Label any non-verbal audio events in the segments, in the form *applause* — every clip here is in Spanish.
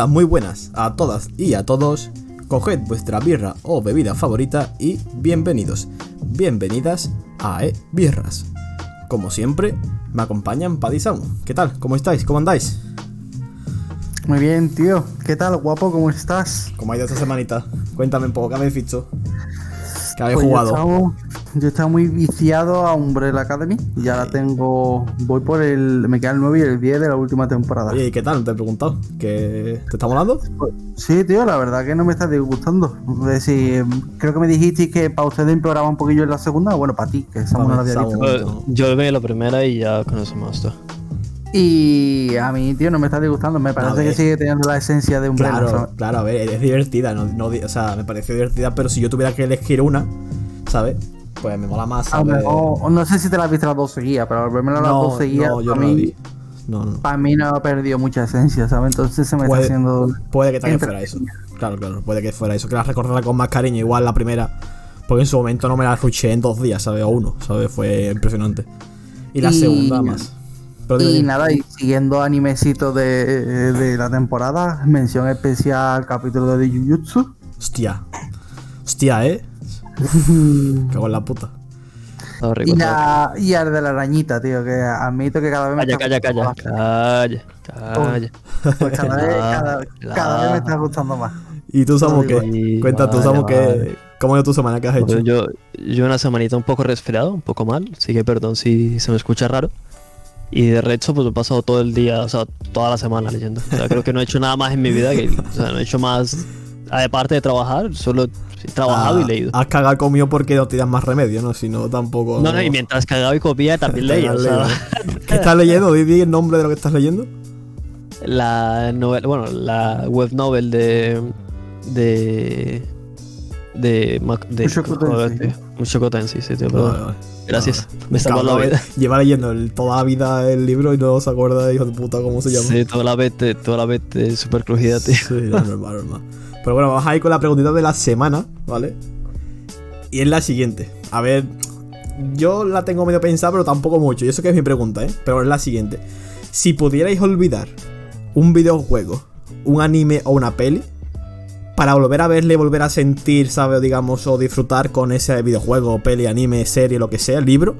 Hola, muy buenas a todas y a todos. Coged vuestra birra o bebida favorita y bienvenidos, bienvenidas a E Birras. Como siempre, me acompañan Paddy y Samu. ¿Qué tal? ¿Cómo estáis? ¿Cómo andáis? Muy bien, tío. ¿Qué tal, guapo? ¿Cómo estás? ¿Cómo ha ido esta semanita? Cuéntame un poco, ¿qué habéis visto? ¿Qué habéis Pues jugado? Yo estaba muy viciado a Umbrella Academy. Y ya la tengo. Voy por el. Me queda el 9 y el 10 de la última temporada. Oye, ¿y qué tal? No te he preguntado. ¿Que ¿Te está molando? Sí, tío, la verdad que no me está disgustando. Es decir, creo que me dijiste que para ustedes empeoraba un poquillo en la segunda. Bueno, para ti, que Samu no la había visto. Bueno. Yo vi la primera y ya con eso me basta. Y a mí, tío, no me está disgustando. Me parece que sigue teniendo la esencia de Umbrella. Claro, ¿sabes? claro, a ver, es divertida, no, no o sea, me pareció divertida, pero si yo tuviera que elegir una, ¿sabes? Pues me mola más, mejor- no sé si te la has visto las dos seguidas, pero al verme las dos seguidas, no, yo para no mí. No, no. para mí no ha perdido mucha esencia, ¿sabes? Entonces se me Puede- está haciendo. Puede que también fuera eso. Claro, claro, puede que fuera eso. Que la recordarla con más cariño, igual la primera. Porque en su momento no me la ruché en dos días, ¿sabes? O uno, ¿sabes? Fue impresionante. Y la Y- segunda más. Pero Y nada, y siguiendo animecitos de, de la temporada, mención especial capítulo de Jujutsu. Hostia. Hostia, ¿eh? *laughs* Cago en la puta. Rico, Y, la, y el de la arañita, tío, que admito que cada vez me. Calla, está calla, gustando calla, calla, calla. más. Pues cada vez, *laughs* cada, cada vez me está gustando más. ¿Y tú, Samu, qué? Cuenta tú, Samu, vale. ¿Cómo ha ido tu semana? ¿Qué has hecho? Yo, yo una semanita un poco resfriado, un poco mal, así que perdón si se me escucha raro. Y de resto, pues he pasado todo el día, o sea, toda la semana leyendo. O sea, creo que no he hecho nada más en mi vida, que, o sea, no he hecho más, aparte de trabajar, solo he trabajado Ah, y leído. Has cagado comido porque no tienes más remedio, ¿no? Si no, tampoco. No, no, y mientras cagaba y comía también leía, o sea, ¿Qué estás leyendo? Di el nombre de lo que estás leyendo. la novela, bueno, la web novel de de de de Mushoku Tensei. sí, tío, perdón. Vale, vale. Gracias. Me salvó la vida. Lleva leyendo el- toda la vida el libro y no se acuerda, hijo de puta, cómo se llama. Sí, toda la vez, te- toda la vez te- súper crujida, tío. Sí, no, normal, normal. Pero bueno, vamos a ir con la preguntita de la semana, ¿vale? Y es la siguiente. A ver, yo la tengo medio pensada, pero tampoco mucho. Y eso que es mi pregunta, ¿eh? Pero es la siguiente. Si pudierais olvidar un videojuego, un anime o una peli, para volver a verle, volver a sentir, ¿sabes? Digamos, o disfrutar con ese videojuego, peli, anime, serie, lo que sea, libro,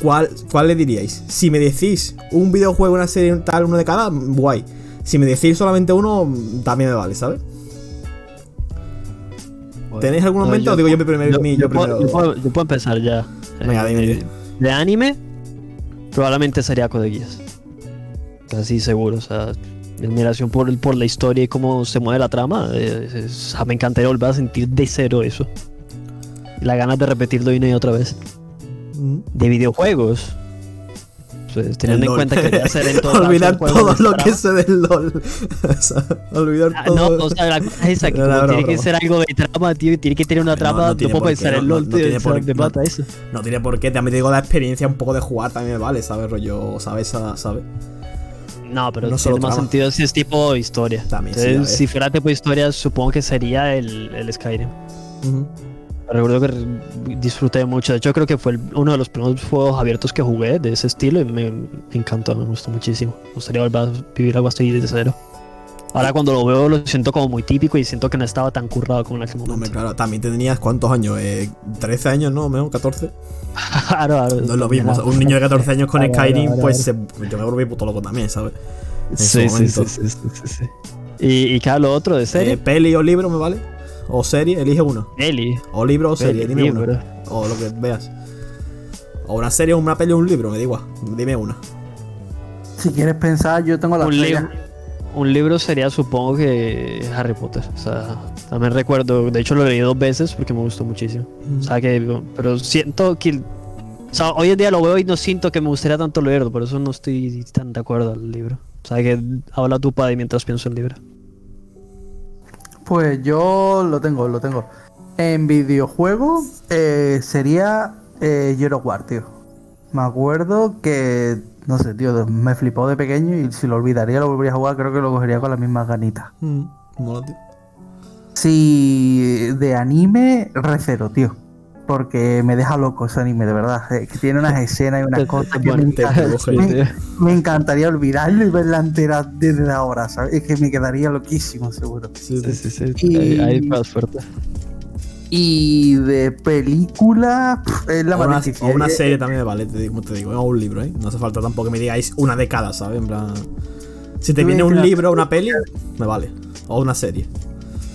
¿cuál, cuál le diríais? Si me decís un videojuego, una serie, tal, uno de cada, guay. Si me decís solamente uno, también me vale, ¿sabes? ¿Tenéis algún momento o digo yo mi primer- mi- yo puedo, primero? yo puedo- yo puedo empezar ya. Venga, dime, dime. De anime, probablemente sería Code Geass. Casi seguro, o sea, mi admiración por, por la historia y cómo se mueve la trama. eh, es- me encantaría volver a sentir de cero eso. La ganas de repetirlo una y otra vez. Mm. De videojuegos. Pues, teniendo El en LOL. cuenta que voy a hacer en *laughs* todo Olvidar todo lo que sé del LOL. *laughs* O sea, olvidar Ah, todo. No, o sea, la cosa es esa, que *laughs* No, no, tiene que ser algo de trama, tío, tiene que tener una trama, no no, puedo pensar en LOL, tío, tiene por- no- mata eso. No tiene por qué, también te digo la experiencia un poco de jugar también me vale, ¿sabes? Rollo, ¿sabes? ¿Sabes? No, pero No tiene más trama. sentido si es tipo historia. También, Entonces, si fuera tipo historia, supongo que sería el, el Skyrim. Ujú. Recuerdo que disfruté mucho. De hecho, creo que fue el- uno de los primeros juegos abiertos que jugué de ese estilo y me, me encantó, me gustó muchísimo. Me gustaría volver a vivir algo así desde cero. Ahora cuando lo veo lo siento como muy típico y siento que no estaba tan currado como en aquel No, momento. hombre, claro, también tenías cuántos años, eh, 13 años, ¿no? ¿Menos? ¿14? *laughs* Claro, claro, No es lo mismo. un niño de 14 años con *laughs* Claro, Skyrim, claro, pues se- yo me volví puto loco también, ¿sabes? Sí, sí, sí, sí, sí, sí. Y, y cada lo otro de Eh, serie. peli o libro, ¿me vale? O serie, elige uno. Eli. O libro o serie, dime uno. libro. O lo que veas. O una serie, una peli o un libro, me da igual. Dime una. Si quieres pensar, yo tengo la un, libro, un libro sería, supongo que Harry Potter. O sea, también recuerdo, de hecho lo leí dos veces porque me gustó muchísimo. O sea que, pero siento que O sea, hoy en día lo veo y no siento que me gustaría tanto leerlo, por eso no estoy tan de acuerdo al libro. O sea, que habla tu padre mientras pienso en el libro. Pues yo lo tengo, lo tengo. En videojuego eh, sería eh, Hero War, tío. Me acuerdo que, no sé, tío, me flipó de pequeño y si lo olvidaría, lo volvería a jugar, creo que lo cogería con las mismas ganitas. Mm, mola, tío. Si de anime, recero, tío. Porque me deja loco ese anime, de verdad. Es que tiene unas escenas y unas *laughs* cosas que me, encanta- encantaría olvidarlo y verla entera desde ahora, ¿sabes? Es que me quedaría loquísimo, seguro. Sí, Sí, sí. Y- Ahí, ahí más fuerte. Y de película, es la O una, más difícil. o una Eh, serie también me vale, te digo, como te digo, o un libro, ¿eh? No hace falta tampoco que me digáis una década, ¿sabes? En plan. Si te viene un libro o una peli, me vale. O una serie.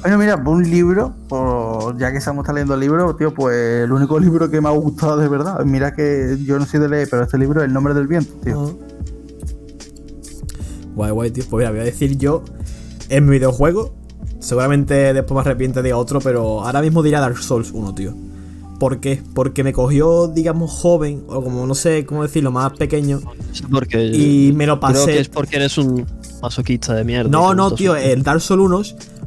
Bueno, mira, por un libro, por- ya que estamos leyendo libros, tío, pues el único libro que me ha gustado de verdad, mira que yo no soy de leer, pero este libro es El nombre del viento, tío. Guay, guay, tío. Pues mira, voy a decir yo en mi videojuego. Seguramente después me arrepiente de otro, pero ahora mismo diría Dark Souls 1, tío. ¿Por qué? Porque me cogió, digamos, joven, o como no sé cómo decirlo, más pequeño. Sí, porque Y me lo creo pasé. que es porque eres un masoquista de mierda. No, no, tío, el Dark Souls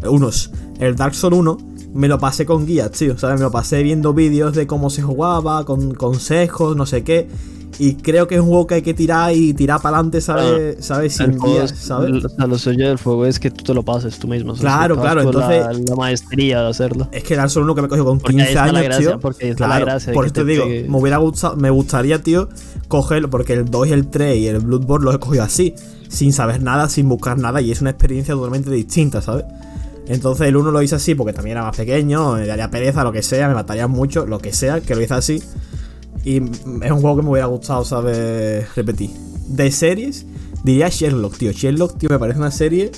1, unos, el Dark Souls 1 me lo pasé con guías, tío, ¿sabes? Me lo pasé viendo vídeos de cómo se jugaba, con consejos, no sé qué. Y creo que es un juego que hay que tirar y tirar para adelante, ¿sabes? ¿Sabes? Sin guías, es- ¿sabes? O sea, lo suyo del juego es que tú te lo pases tú mismo. o sea, Claro, claro, la- entonces- La, maestría de hacerlo. Es que el Dark Souls 1 que me cogió con Porque ahí 15 está la años, gracia, tío. porque está la claro, gracia por eso te digo, me hubiera gustado, me gustaría, tío, cogerlo, porque el 2 y el 3 y el Bloodborne los he cogido así, sin saber nada, sin buscar nada, y es una experiencia totalmente distinta, ¿sabes? Entonces el 1 lo hice así porque también era más pequeño, me daría pereza, lo que sea, me mataría mucho, lo que sea, que lo hice así. Y es un juego que me hubiera gustado, ¿sabes? Repetir. De series, diría Sherlock, tío. Sherlock, tío, me parece una serie.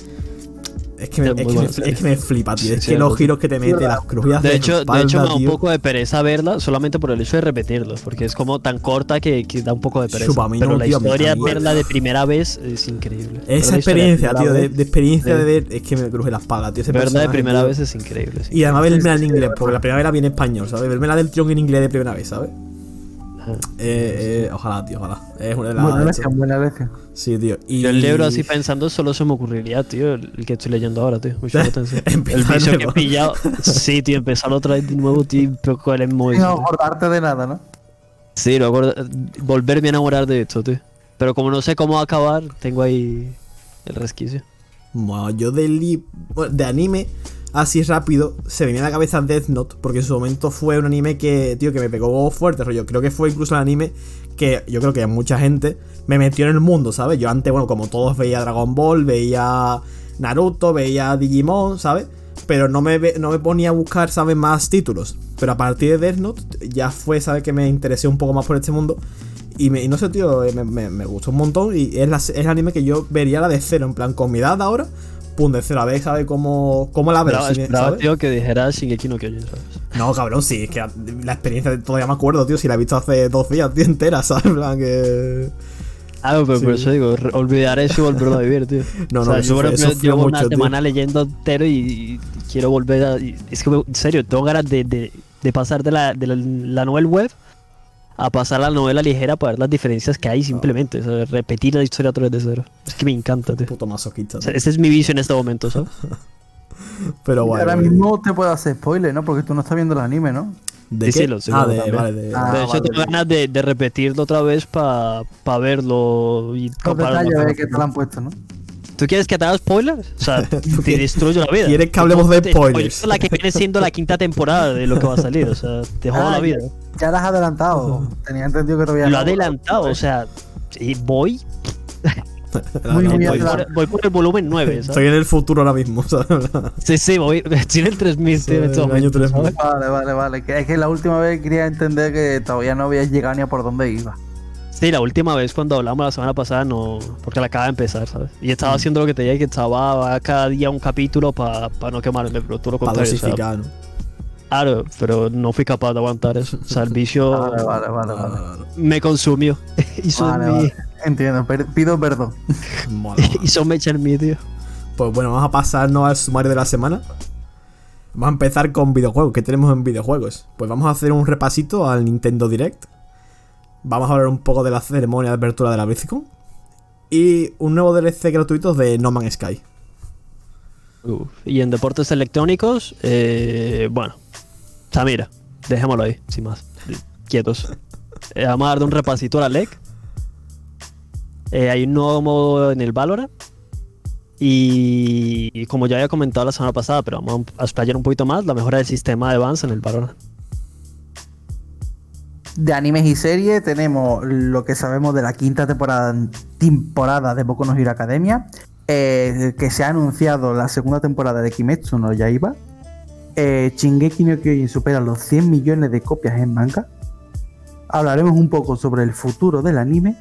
Es que me, Es que me- buena es serie. que me flipa, tío. Sí, es sí, que los giros que te mete, las crujidas De hecho, de hecho me da un poco de pereza verla solamente por el hecho de repetirlo, porque es como tan corta que, que da un poco de pereza. Pero no, la tío, historia, verla de primera vez es increíble. Esa experiencia, tío, de, de experiencia de ver, es que me cruje la espalda, tío. Verla de primera tío. vez es increíble. sí. Y además verla en inglés, porque la primera vez la vi en español, ¿sabes? Verme la del tirón en inglés de primera vez, ¿sabes? Eh, eh, ojalá, tío, ojalá. Es una de las. Buena lección, buena lección. Sí, tío. Y... Yo el libro así pensando solo se me ocurriría, tío, el que estoy leyendo ahora, tío. Mucha *laughs* atención. Empieza el que he nuevo. pillado. Sí, tío, empezar otra vez de nuevo, tío, pero con el Sin acordarte de nada, ¿no? Sí, luego volverme a enamorar de esto, tío. Pero como no sé cómo acabar, tengo ahí el resquicio. Bueno, yo de, li- bueno, de anime, así rápido, se me viene a la cabeza Death Note, porque en su momento fue un anime que, tío, que me pegó fuerte, rollo. Creo que fue incluso el anime que yo creo que mucha gente me metió en el mundo, ¿sabes? Yo antes, bueno, como todos veía Dragon Ball, veía Naruto, veía Digimon, ¿sabes? Pero no me, no me ponía a buscar, ¿sabes? Más títulos. Pero a partir de Death Note ya fue, ¿sabes? Que me interesé un poco más por este mundo. Y, me- no sé, tío, me, me- gustó un montón. Y es, es el anime que yo vería la de cero, en plan, con mi edad ahora, pum, de cero. A ver, ¿sabes cómo, cómo la si me- esperaba, tío, que dijera Shingeki no Kyojin, ¿sabes? No, cabrón, sí, es que la experiencia todavía me acuerdo, tío, si la he visto hace dos días, tío, entera, ¿sabes? En plan, que. Ah, pero por Sí. eso digo, olvidar eso y volverlo a vivir, tío. *laughs* No, o no, sea, eso yo por eso llevo mucho, una tío. semana leyendo entero y, y quiero volver a... y- es que, en serio, tengo ganas de, de, de pasar de, la, de la, la novela web a pasar a la novela ligera para ver las diferencias que hay simplemente. O sea, repetir la historia otra vez de cero. Es que me encanta, tío. Puto masoquista. O sea, ese es mi vicio en este momento, ¿sabes? *laughs* Pero bueno. ahora bueno. mismo te puedo hacer spoiler, ¿no? Porque tú no estás viendo el anime, ¿no? ¿De Sí, qué? sí, lo estoy ah, viendo de, también. vale, de. Ah, de hecho, vale, tengo vale. ganas de, de repetirlo otra vez para verlo y compararlo detalles con de la que te lo han puesto, ¿no? ¿Tú quieres que te haga spoilers? O sea, *laughs* te destruyo la vida. ¿Quieres que hablemos de spoilers? La que viene siendo la quinta temporada de lo que va a salir. O sea, te *laughs* jodo Ah, la vida. Ya las has adelantado. Tenía entendido que todavía Lo ha adelantado, o sea, voy, *laughs* Muy, voy, por, voy por el volumen 9, Estoy en el futuro ahora mismo, ¿sabes? Sí, sí, voy. *laughs* Estoy en el 3000, tío, en Sí, el año momento, 3000. ¿sabes? Vale, vale, vale. Que- Es que la última vez quería entender que todavía no habías llegado ni a por dónde iba. Sí, la última vez cuando hablamos la semana pasada no. Porque la acaba de empezar, ¿sabes? Y estaba haciendo lo que te dije, que estaba cada día un capítulo para no quemarme, pero tú lo Para dosificar, ¿no? Claro, pero no fui capaz de aguantar eso. O sea, el vicio *laughs* Vale, vale, vale, me consumió. *laughs* hizo, Vale, mi, vale. Entiendo, pido perdón. *laughs* Hizo mecha en mí, tío. Pues bueno, vamos a pasarnos al sumario de la semana. Vamos a empezar con videojuegos. ¿Qué tenemos en videojuegos? Pues vamos a hacer un repasito al Nintendo Direct. Vamos a hablar un poco de la ceremonia de apertura de la BlizzCon. Y un nuevo DLC gratuito de No Man's Sky. Uf. Y en deportes electrónicos, eh, bueno, Samira, dejémoslo ahí, sin más. Quietos. Eh, vamos a dar un repasito a la LEC. Eh, hay un nuevo modo en el Valorant. Y, como ya había comentado la semana pasada, pero vamos a explayar un poquito más, la mejora del sistema de Vance en el Valorant. De animes y series tenemos lo que sabemos de la quinta temporada, temporada de Boku no Hero Academia, eh, que se ha anunciado la segunda temporada de Kimetsu no Yaiba. Eh, Shingeki no Kyojin supera los 100 millones de copias en manga. Hablaremos un poco sobre el futuro del anime.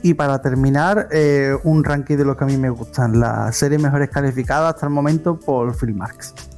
Y para terminar, eh, un ranking de los que a mí me gustan. Las series mejores calificadas hasta el momento por Filmarks.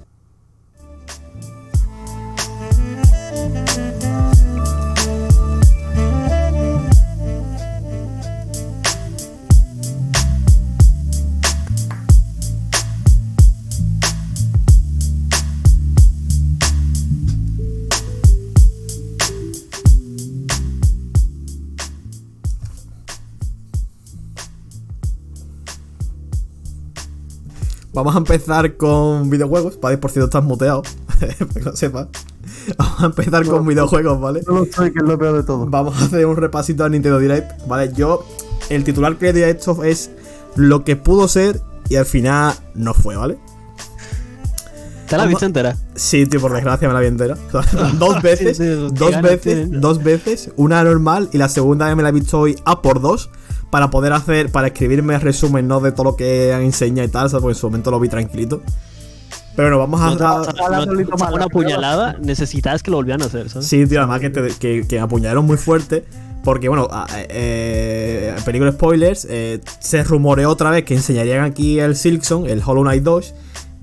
Vamos a empezar con videojuegos. Vale, por cierto, estás muteado. *laughs* para que lo sepas. Vamos a empezar con videojuegos, ¿vale? No lo sé, que es lo peor de todo. Vamos a hacer un repasito a Nintendo Direct, ¿vale? Yo, el titular que le di a esto es lo que pudo ser y al final no fue, ¿vale? ¿Te la viste entera? Sí, tío, por desgracia me la vi entera. *laughs* *laughs* dos veces, Sí, sí, qué dos veces, tienen. dos veces, una normal y la segunda vez me la he visto hoy a por dos para poder hacer, para escribirme resumen, ¿no? De todo lo que han enseñado y tal, ¿sabes? Porque en su momento lo vi tranquilito. Pero bueno, vamos a... No a- no- no una puñalada, necesitabas que lo volvieran a hacer, ¿sabes? Sí, tío, además que, te- que, que apuñalaron muy fuerte. Porque, bueno, eh, peligro spoilers, eh, se rumoreó otra vez que enseñarían aquí el Silkson, el Hollow Knight 2,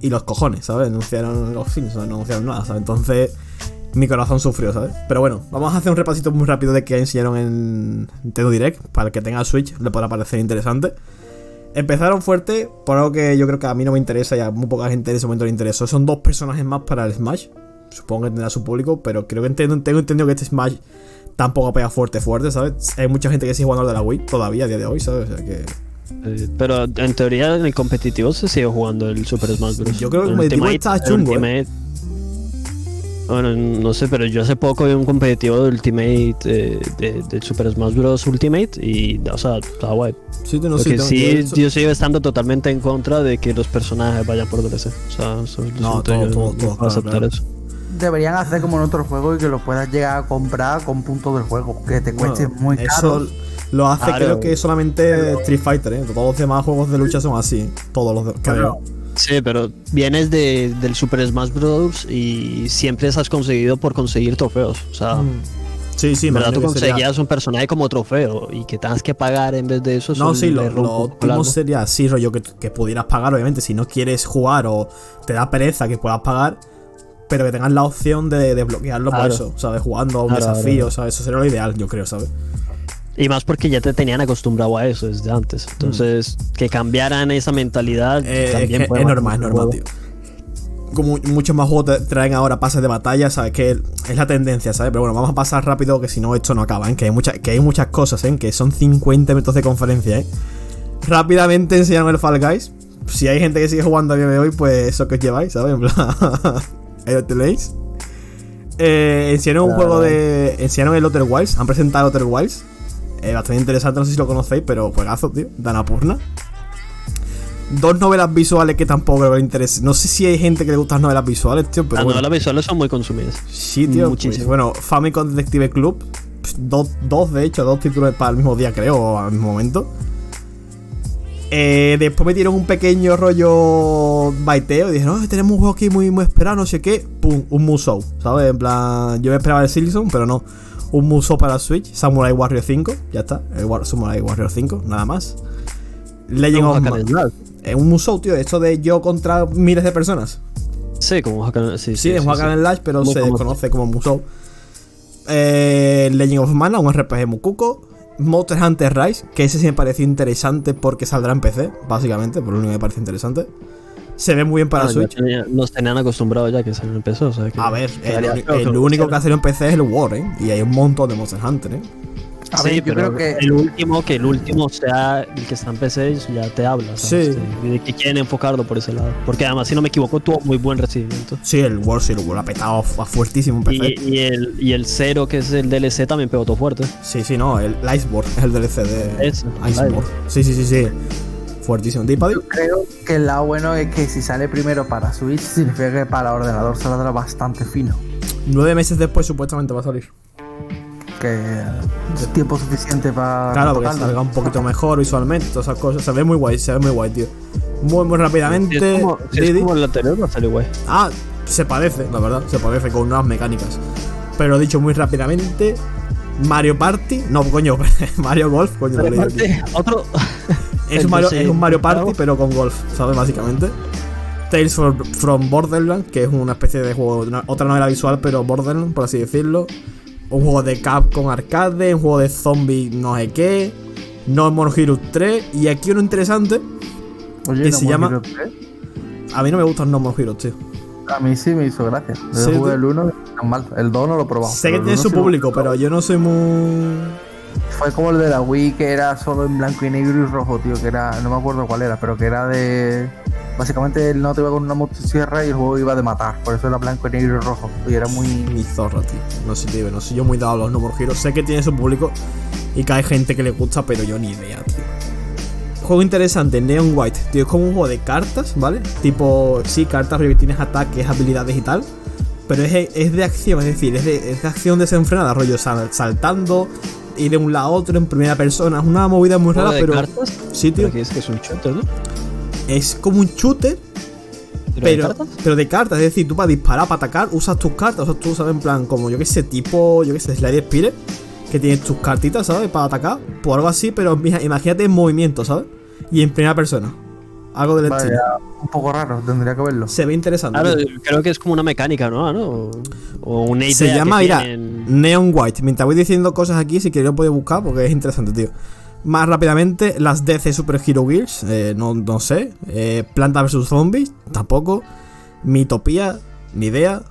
y los cojones, ¿sabes? Anunciaron los Simpsons, no anunciaron nada, ¿sabes? Entonces, mi corazón sufrió, ¿sabes? Pero bueno, vamos a hacer un repasito muy rápido de que enseñaron en Nintendo Direct, para el que tenga Switch le podrá parecer interesante. Empezaron fuerte por algo que yo creo que a mí no me interesa y a muy poca gente en ese momento le interesó. Son dos personajes más para el Smash. Supongo que tendrá su público, pero creo que entiendo, tengo entendido que este Smash tampoco pega fuerte, fuerte, ¿sabes? Hay mucha gente que sigue jugando al de la Wii todavía a día de hoy, ¿sabes? O sea que. Eh, pero en teoría en el competitivo se sigue jugando el Super Smash Bros. Yo creo que el El competitivo está el chungo, ¿eh? Bueno, no sé, pero yo hace poco vi un competitivo de Ultimate eh, de, de Super Smash Bros. Ultimate y, o sea, está guay. Sí, no Lo sé. que tengo- sí, yo- yo sigo estando totalmente en contra de que los personajes vayan por DLC. O sea, eso No, todo- yo todo- no todo, claro, aceptar claro. eso. Deberían hacer como en otros juegos y que lo puedas llegar a comprar con puntos del juego. Que te cueste Bueno, muy Eso caro. lo hace Claro. creo que solamente Street Fighter, ¿eh? Todos los demás juegos de lucha son así. Todos los de, creo. Sí, pero vienes de, del Super Smash Bros. y siempre has conseguido por conseguir trofeos. O sea, Mm. Sí, sí, verdad tú que sería- conseguías un personaje como trofeo y que tengas que pagar en vez de eso. No, sí, lo, lo óptimo sería así, rollo, que, que pudieras pagar, obviamente, si no quieres jugar o te da pereza que puedas pagar, pero que tengas la opción de desbloquearlo por Claro. eso, ¿sabes? Jugando a un Claro, desafío, claro. ¿sabes? Eso sería lo ideal, yo creo, ¿sabes? Y más porque ya te tenían acostumbrado a eso desde antes. Entonces, que cambiaran esa mentalidad. Eh, es, también que es matar normal, es normal, tío. Como muchos más juegos traen ahora pases de batalla, ¿sabes? Que es la tendencia, ¿sabes? Pero bueno, vamos a pasar rápido, que si no, esto no acaba, ¿eh? Que hay, mucha- que hay muchas cosas, ¿eh? Que son 50 minutos de conferencia, ¿eh? Rápidamente enseñaron el Fall Guys. Si hay gente que sigue jugando a día de hoy, pues eso que os lleváis, ¿sabes? En plan, *laughs* ahí lo tenéis. Eh, enseñaron un Claro. juego de. Enseñaron el Outer Wilds. Han presentado el Outer Wilds. Eh, bastante interesante, no sé si lo conocéis, pero juegazo, tío. Danapurna. Dos novelas visuales que tampoco le interese. No sé si hay gente que le gustan las novelas visuales, tío, pero. Las bueno. novelas visuales son muy consumidas. Sí, tío. Muchísimo. pues, bueno, Famicom Detective Club. Dos, dos, de hecho, dos títulos para el mismo día, creo, o al mismo momento. Eh, después metieron un pequeño rollo baiteo y dijeron, no, tenemos un juego aquí muy, muy esperado, no sé qué. Pum, un Musou, ¿sabes? En plan, yo me esperaba el Silson, pero no. Un Musou para Switch, Samurai Warrior 5, ya está. El War- Samurai Warrior 5, nada más. Legend Como of Hack Ma- and Slash. eh, un Musou, tío, esto de yo contra miles de personas. Sí, como Hack and- sí, Sí, sí, es sí, Slash, pero se famoso. conoce como Musou. Eh, Legend of Mana, un RPG Mukuko. Monster Hunter Rise, que ese sí me pareció interesante porque saldrá en PC, básicamente, por lo único que me parece interesante. Se ve muy bien para Ah, Switch. nos tenían acostumbrados ya que se empezó. O sea que A ver, el, el lo único que ha salido en PC es el War, ¿eh? Y hay un montón de Monster Hunter, ¿eh? A sí, ver, yo pero creo que- el último, que el último sea el que está en PC, ya te habla. ¿sabes? Sí. De- De que quieren enfocarlo por ese lado. Porque además, si no me equivoco, tuvo muy buen recibimiento. Sí, el World sí, lo ha petado fu- fuertísimo en PC. Y, y el, y el Zero, que es el DLC, también pegó todo fuerte. Sí, sí, no, el, el Iceborne es el DLC de Ese. Iceborne. Sí, sí, sí, sí. Fuertísimo. ¿Te Paddy? Yo creo que el lado bueno es que si sale primero para Switch, significa que para ordenador saldrá bastante fino. Nueve meses después supuestamente va a salir. Que es tiempo suficiente para. Claro, porque tocarlo. salga un poquito mejor visualmente, todas esas cosas. Se ve muy guay, se ve muy guay, tío. Muy, muy Si rápidamente. es como, si es Didi. como el anterior, va a salir guay. Ah, se parece, la verdad, se parece con nuevas mecánicas. Pero dicho muy rápidamente, Mario Party, no, coño, *laughs* Mario Golf, coño, aquí. Aparte, otro. *laughs* Es un, Mario, es un Mario Party, pero con golf, ¿sabes? Básicamente. Tales from, from Borderlands, que es una especie de juego, una- otra novela visual, pero Borderlands, por así decirlo. Un juego de Capcom arcade, un juego de zombie no sé qué. No More Heroes 3. Y aquí uno interesante. Oye, que ¿no se hemos llama- ido tres? A mí no me gustan No More Heroes, tío. A mí sí me hizo gracia. Yo Sí, jugué el 1 tan mal. El 2 no lo he probado. sé que tiene su público, pero yo no soy muy. Fue como el de la Wii que era solo en blanco y negro y rojo, tío. Que era. No me acuerdo cuál era, pero que era de. Básicamente él no te iba con una motosierra y el juego iba de matar. Por eso era blanco y negro y rojo. Y era muy. Mi zorra, tío. No sé, tío. No soy yo muy dado a los No Heroes. Sé que tiene su público y que hay gente que le gusta, pero yo ni idea, tío. Juego interesante, Neon White, tío. Es como un juego de cartas, ¿vale? Tipo, sí, cartas, pero tienes ataques, habilidades y tal. Pero es, es de acción, es decir, es de, es de acción desenfrenada, rollo sal- saltando, ir de un lado a otro en primera persona. Es una movida muy rara, ¿Juego de pero. cartas? Sí, tío. Es que es un shooter, ¿no? Es como un shooter, ¿Pero, pero, de cartas? pero de cartas, es decir, tú para disparar, para atacar, usas tus cartas, o sea, tú sabes, en plan, como yo que sé, tipo, yo que sé, Slide Spire, que tienes tus cartitas, ¿sabes? Para atacar, por algo así, pero imagínate en movimiento, ¿sabes? Y en primera persona. Algo del Vaya, estilo. un poco raro, tendría que verlo. Se ve interesante. Claro, creo que es como una mecánica, ¿no? ¿no? O, una idea Se llama, que mira, tienen- Neon White. Mientras voy diciendo cosas aquí, si queréis lo podéis buscar porque es interesante, tío. Más rápidamente, las DC Super Hero Gears, eh, no, no sé. Eh, Planta vs Zombies, tampoco. Mitopía, ni idea.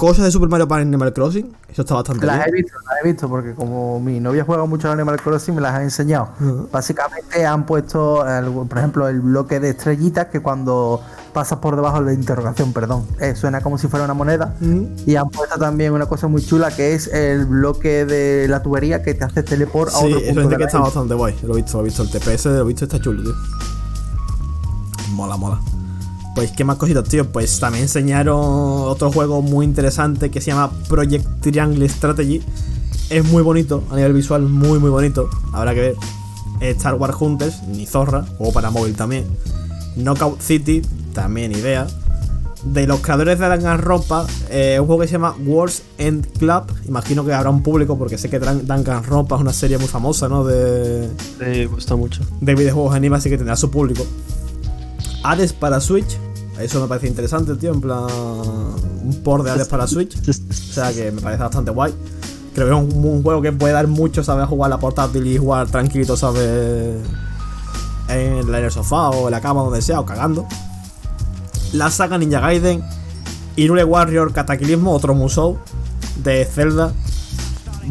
Cosas de Super Mario Party Animal Crossing, eso está bastante Las he visto, las he visto, porque como mi novia juega mucho al Animal Crossing, me las ha enseñado. Básicamente han puesto, el- por ejemplo, el bloque de estrellitas que cuando pasas por debajo de interrogación, perdón, eh, suena como si fuera una moneda. Y han puesto también una cosa muy chula que es el bloque de la tubería que te hace teleport a Sí, otro eso punto de que está bastante guay. Lo he visto, lo he visto. El TPS lo he visto, está chulo, tío. Mola, mola. Pues, ¿qué más cositas, tío? Pues también enseñaron otro juego muy interesante que se llama Project Triangle Strategy. Es muy bonito, a nivel visual, muy, muy bonito. Habrá que ver. Star Wars Hunters, ni zorra, juego para móvil también. Knockout City, también idea. De los creadores de Danganronpa, eh, un juego que se llama Wars End Club. Imagino que habrá un público porque sé que Dan- Danganronpa es una serie muy famosa, ¿no? De, Me gusta mucho. de videojuegos anime, así que tendrá su público. Hades para Switch. Eso me parece interesante, tío. En plan, un port de Hades para Switch. O sea que me parece bastante guay. Creo que es un, un juego que puede dar mucho, ¿sabes? Jugar a la portátil y jugar tranquilito, ¿sabes? En, el sofá o en la cama, donde sea, o cagando. La saga Ninja Gaiden. Irule Warrior Cataclismo, otro Musou de Zelda.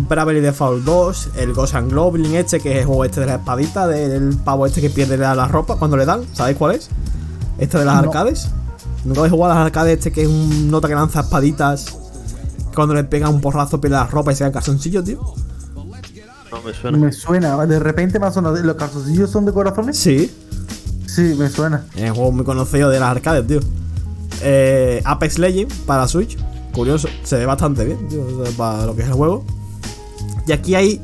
Bravely Default 2, el Ghost and Goblin este, que es el juego este de la espadita, del pavo este que pierde la, la ropa cuando le dan, ¿sabéis cuál es? Este de las No. arcades. ¿Nunca habéis jugado a las arcades este que es un nota que lanza espaditas? Cuando le pega un porrazo pierde la ropa y se en calzoncillo, tío. No me suena. Me suena, de repente me ha sonado. ¿Los calzoncillos son de corazones? Sí, Sí, me suena. es un juego muy conocido de las arcades, tío. Eh, Apex Legends para Switch, curioso, se ve bastante bien, tío, o sea, para lo que es el juego. Y aquí hay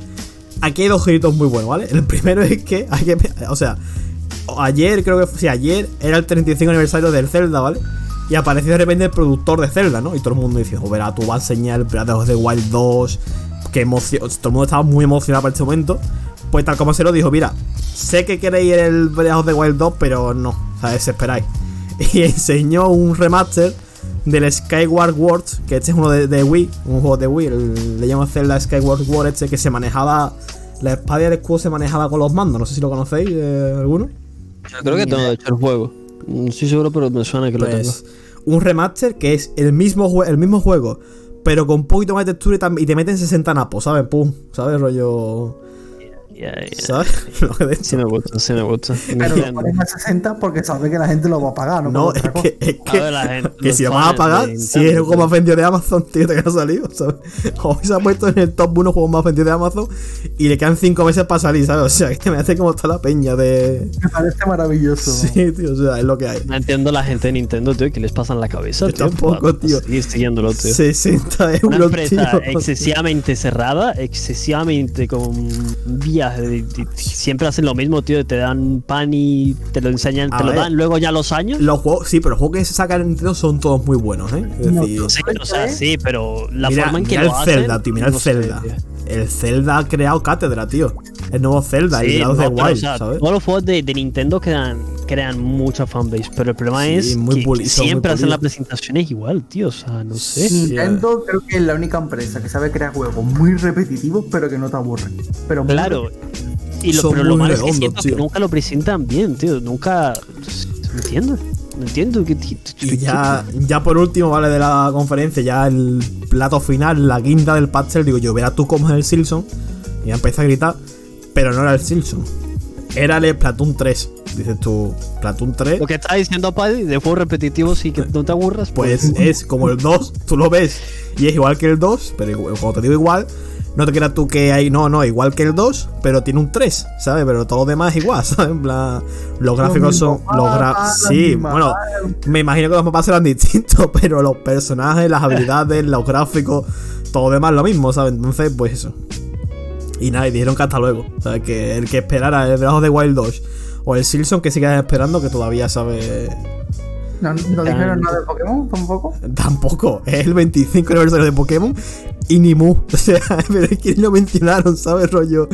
aquí hay dos giritos muy buenos, ¿vale? El primero es que hay que, o sea, ayer creo que fue, sí, ayer era el 35 aniversario del Zelda, ¿vale? Y apareció de repente el productor de Zelda, ¿no? Y todo el mundo dice, verá, tú vas a enseñar el of the Wild 2, que emoción, todo el mundo estaba muy emocionado para este momento. Pues tal como se lo dijo, mira, sé que queréis el Breath of the Wild 2, pero no, o sea, desesperáis. *laughs* Y enseñó un remaster del Skyward Sword, que este es uno de, de Wii, un juego de Wii, le llaman Zelda Skyward Sword, este que se manejaba, la espada y el escudo se manejaba con los mandos, no sé si lo conocéis, eh, alguno. Yo creo que tengo de hecho el juego. No estoy seguro, pero me suena que lo tengo. Pues un remaster que es el mismo, el mismo juego, pero con un poquito más de textura y, y te meten 60 napos, ¿sabes? Pum, ¿sabes? Rollo. ¿Sabes? *laughs* Lo de Sí me gusta, sí me gusta. Pero lo ponen a 60 porque sabe que la gente lo va a pagar, ¿no? No, es que, es que, ver, la gente- que si lo vas a pagar, si es el juego más vendido de Amazon, tío, te ha salido, ¿sabes? *laughs* Hoy se ha puesto en el top 1 juegos más vendidos de Amazon y le quedan 5 meses para salir, ¿sabes? O sea, que me hace como está la peña de. Me parece maravilloso. *laughs* Sí, tío, o sea, es lo que hay. No entiendo la gente de Nintendo, tío, que les pasa en la cabeza, Yo tío. tampoco, para tío. Seguir siguiéndolo, tío. 60 Una euros, empresa tío. excesivamente cerrada, excesivamente con vías, siempre hacen lo mismo, tío, te dan pan y te lo enseñan, A te lo dan luego ya los años. Los juegos, sí, pero los juegos que se sacan en Nintendo son todos muy buenos, ¿eh? Es No, decir, Sí, o sea, sí, pero la mira, forma en que mira lo el hacen, Zelda, tío, mira el no sé, Zelda. tío. El Zelda ha creado cátedra, tío. El nuevo Zelda, Sí, el Breath of no, the o Wild, sea, ¿sabes? todos los juegos de, de Nintendo crean, crean mucha fanbase, pero el problema Sí, es muy que son muy siempre hacen las presentaciones igual, tío, o sea, no sé. Nintendo creo que es la única empresa que sabe crear juegos muy repetitivos pero que no te aburren. Pero Claro. Y lo, pero lo malo es que siento nunca lo presentan bien, tío. Nunca. No entiendo. No entiendo. que- Y ya, ya por último, vale, de la conferencia, ya el plato final, la guinda del pastel, digo yo, verás tú cómo es el Silson. Y ya empecé a gritar, pero no era el Silson. Era el Platoon 3. Dices tú, Platoon 3, Lo que está diciendo Paddy de juegos repetitivos y que no te aburras, pues es como el 2, tú lo ves y es igual que el 2, pero cuando te digo igual, no te creas tú que hay, no, no, igual que el 2, pero tiene un 3, ¿sabes? Pero todo lo demás es igual, *laughs* ¿sabes? En plan, los gráficos son, los gra- sí, bueno, me imagino que los mapas serán *laughs* distintos, pero los personajes, las habilidades, los gráficos, todo lo demás lo mismo, ¿sabes? Entonces, pues eso. Y nada, y dijeron que hasta luego. ¿Sabes? Que el que esperara el of the Wild 2 o el Silson que siga esperando, que todavía sabe. No, no dijeron nada de Pokémon tampoco. Tampoco. Es el 25 aniversario de Pokémon y ni Mu. *laughs* O sea, pero es que lo mencionaron, ¿sabes? Rollo.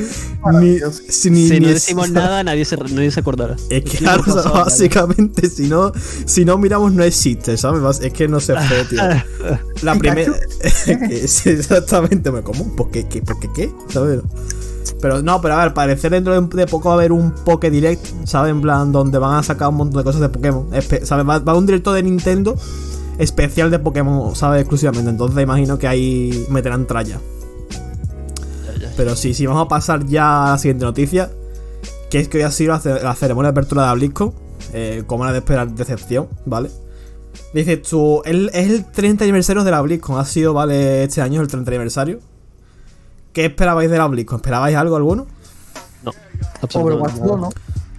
Ni, si, ni- si no ni- decimos *laughs* nada, nadie se, nadie se acordará. Es que claro, o sea, básicamente, si no, si no miramos, no existe, ¿sabes? Es que no se fue, tío. *laughs* La primera. exactamente, me como. ¿Por qué? ¿Qué? ¿Por qué qué? ¿Sabes? Pero no, pero a ver, parecer dentro de, de poco va a haber un Poké Direct, ¿sabes? En plan, donde van a sacar un montón de cosas de Pokémon. ¿Sabes? Va, va a un directo de Nintendo especial de Pokémon, ¿sabes? Exclusivamente. Entonces imagino que ahí meterán tralla. Pero sí, sí, vamos a pasar ya a la siguiente noticia. Que es que hoy ha sido la, ce- la ceremonia de apertura de la BlizzCon. Eh, como era de esperar, decepción, ¿vale? Dices tú, el- es el 30 aniversario de la BlizzCon. Ha sido, ¿vale? Este año es el 30 aniversario. ¿Qué esperabais de la BlizzCon? ¿Esperabais algo alguno? No, Overwatch absolutamente 2, nada. ¿no?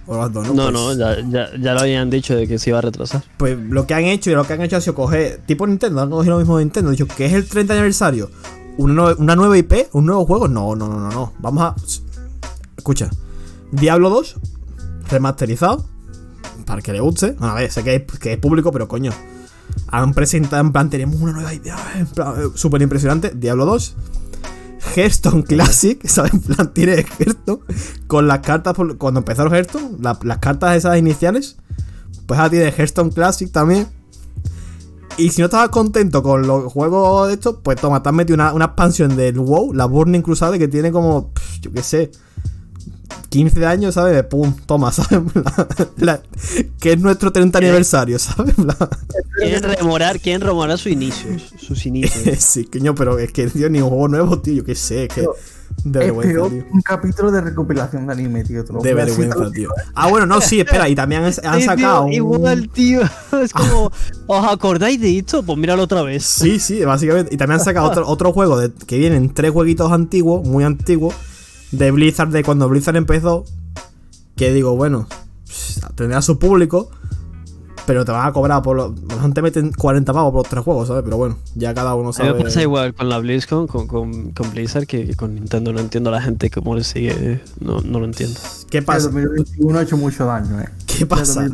O las dos, No, Pues- no, ya, ya, ya lo habían dicho de que se iba a retrasar. Pues lo que han hecho y lo que han hecho ha sido coger, tipo Nintendo, han cogido lo mismo de Nintendo, han dicho que es el 30 aniversario, una, nue- una nueva IP, un nuevo juego. No, no, no, no, no. Vamos a. Escucha, Diablo 2, remasterizado, para que le guste. A ver, sé que es, que es público, pero coño. Han presentado, en plan, tenemos una nueva idea, en plan, eh, súper impresionante. Diablo 2. Hearthstone Classic, *laughs* ¿sabes? En plan, tiene Hearthstone con las cartas, por- cuando empezaron Hearthstone, la- las cartas esas iniciales, pues ahora tiene Hearthstone Classic también. Y si no estabas contento con los juegos de estos, pues toma, te has metido una, una expansión del WoW, la Burning Crusade, que tiene como, yo qué sé, 15 años, ¿sabes? Pum, toma, *laughs* ¿sabes? La- que es nuestro 30 aniversario, ¿sabes? Plan, Quieren rememorar, quieren rememorar sus inicios. *laughs* Sus inicios. sí, coño, pero es que, tío, ni un juego nuevo, tío, yo qué sé, es que... De Es vergüenza, peor tío. un capítulo de recopilación de anime, tío. De vergüenza, tío. Ah, bueno, no, sí, espera, y también han, han Sí, sacado. tío, un- Igual, tío. *laughs* Es como, ¿os acordáis de esto? Pues míralo otra vez. Sí, sí, básicamente. Y también han sacado otro, otro juego de, que vienen tres jueguitos antiguos, muy antiguos, de Blizzard, de cuando Blizzard empezó. Que digo, bueno, tendrá su público, pero te van a cobrar por lo te meten 40 pavos por los tres juegos, ¿sabes? Pero bueno, ya cada uno A mí sabe. me pasa igual con la BlizzCon, con, con, con Blizzard, que, que con Nintendo. No entiendo a la gente cómo le sigue. No, no lo entiendo. ¿Qué El pasa? 2021 ha hecho mucho daño, eh. ¿Qué pasa?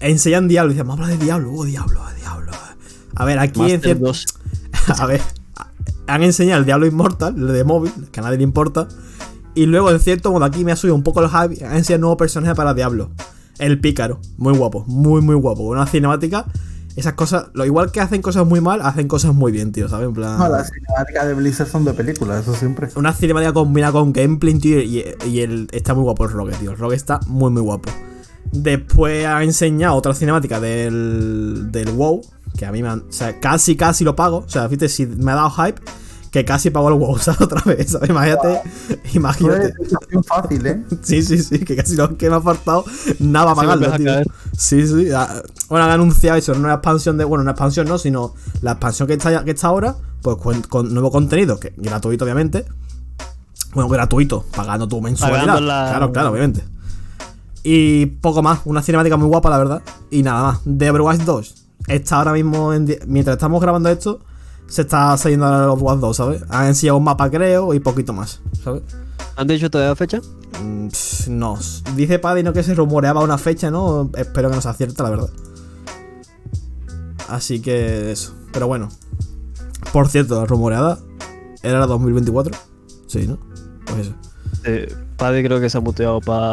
Enseñan Diablo y dicen, vamos a hablar de Diablo, oh, Diablo, Diablo. A ver, aquí en Master cierto. 2. A ver, han enseñado el Diablo Immortal, el de móvil, que a nadie le importa. Y luego, en cierto modo, aquí me ha subido un poco el hype. Han enseñado nuevo personaje para Diablo. El pícaro. Muy guapo, muy, muy guapo. Una cinemática. Esas cosas, lo igual que hacen cosas muy mal, hacen cosas muy bien, tío, ¿sabes? En plan. No, las cinemáticas de Blizzard son de película, eso siempre. Una cinemática combinada con gameplay, tío, y, y el, está muy guapo el Rogue, tío. El Rogue está muy, muy guapo. Después ha enseñado otra cinemática del, del WoW, Que a mí me han. O sea, casi, casi lo pago. O sea, fíjate, si me ha dado hype, que casi pago el WoW ¿sabes? otra vez. ¿sabes? Imagínate. Imagínate. Situación fácil, ¿eh? *laughs* Sí, sí, sí, que casi lo que me ha faltado nada para pagarlo, tío. Sí, sí. ah, Bueno, han anunciado eso, no una expansión de. Bueno, una expansión no, sino la expansión que está, que está ahora, pues con, con nuevo contenido, que gratuito, obviamente. Bueno, gratuito, pagando tu mensualidad. Pagando la- Claro, claro, obviamente. Y poco más, una cinemática muy guapa, la verdad. Y nada más. De Overwatch 2 está ahora mismo, en mientras estamos grabando esto, se está saliendo el Overwatch 2, ¿sabes? Han enseñado un mapa, creo, y poquito más, ¿sabes? ¿Han dicho todavía fecha? Mm, pff, No, dice Paddy que se rumoreaba una fecha, ¿no? Espero que nos acierte, la verdad. Así que eso. Pero bueno. Por cierto, la rumoreada era la 2024. Sí, ¿no? Pues eso. Eh, Padre creo que se ha muteado para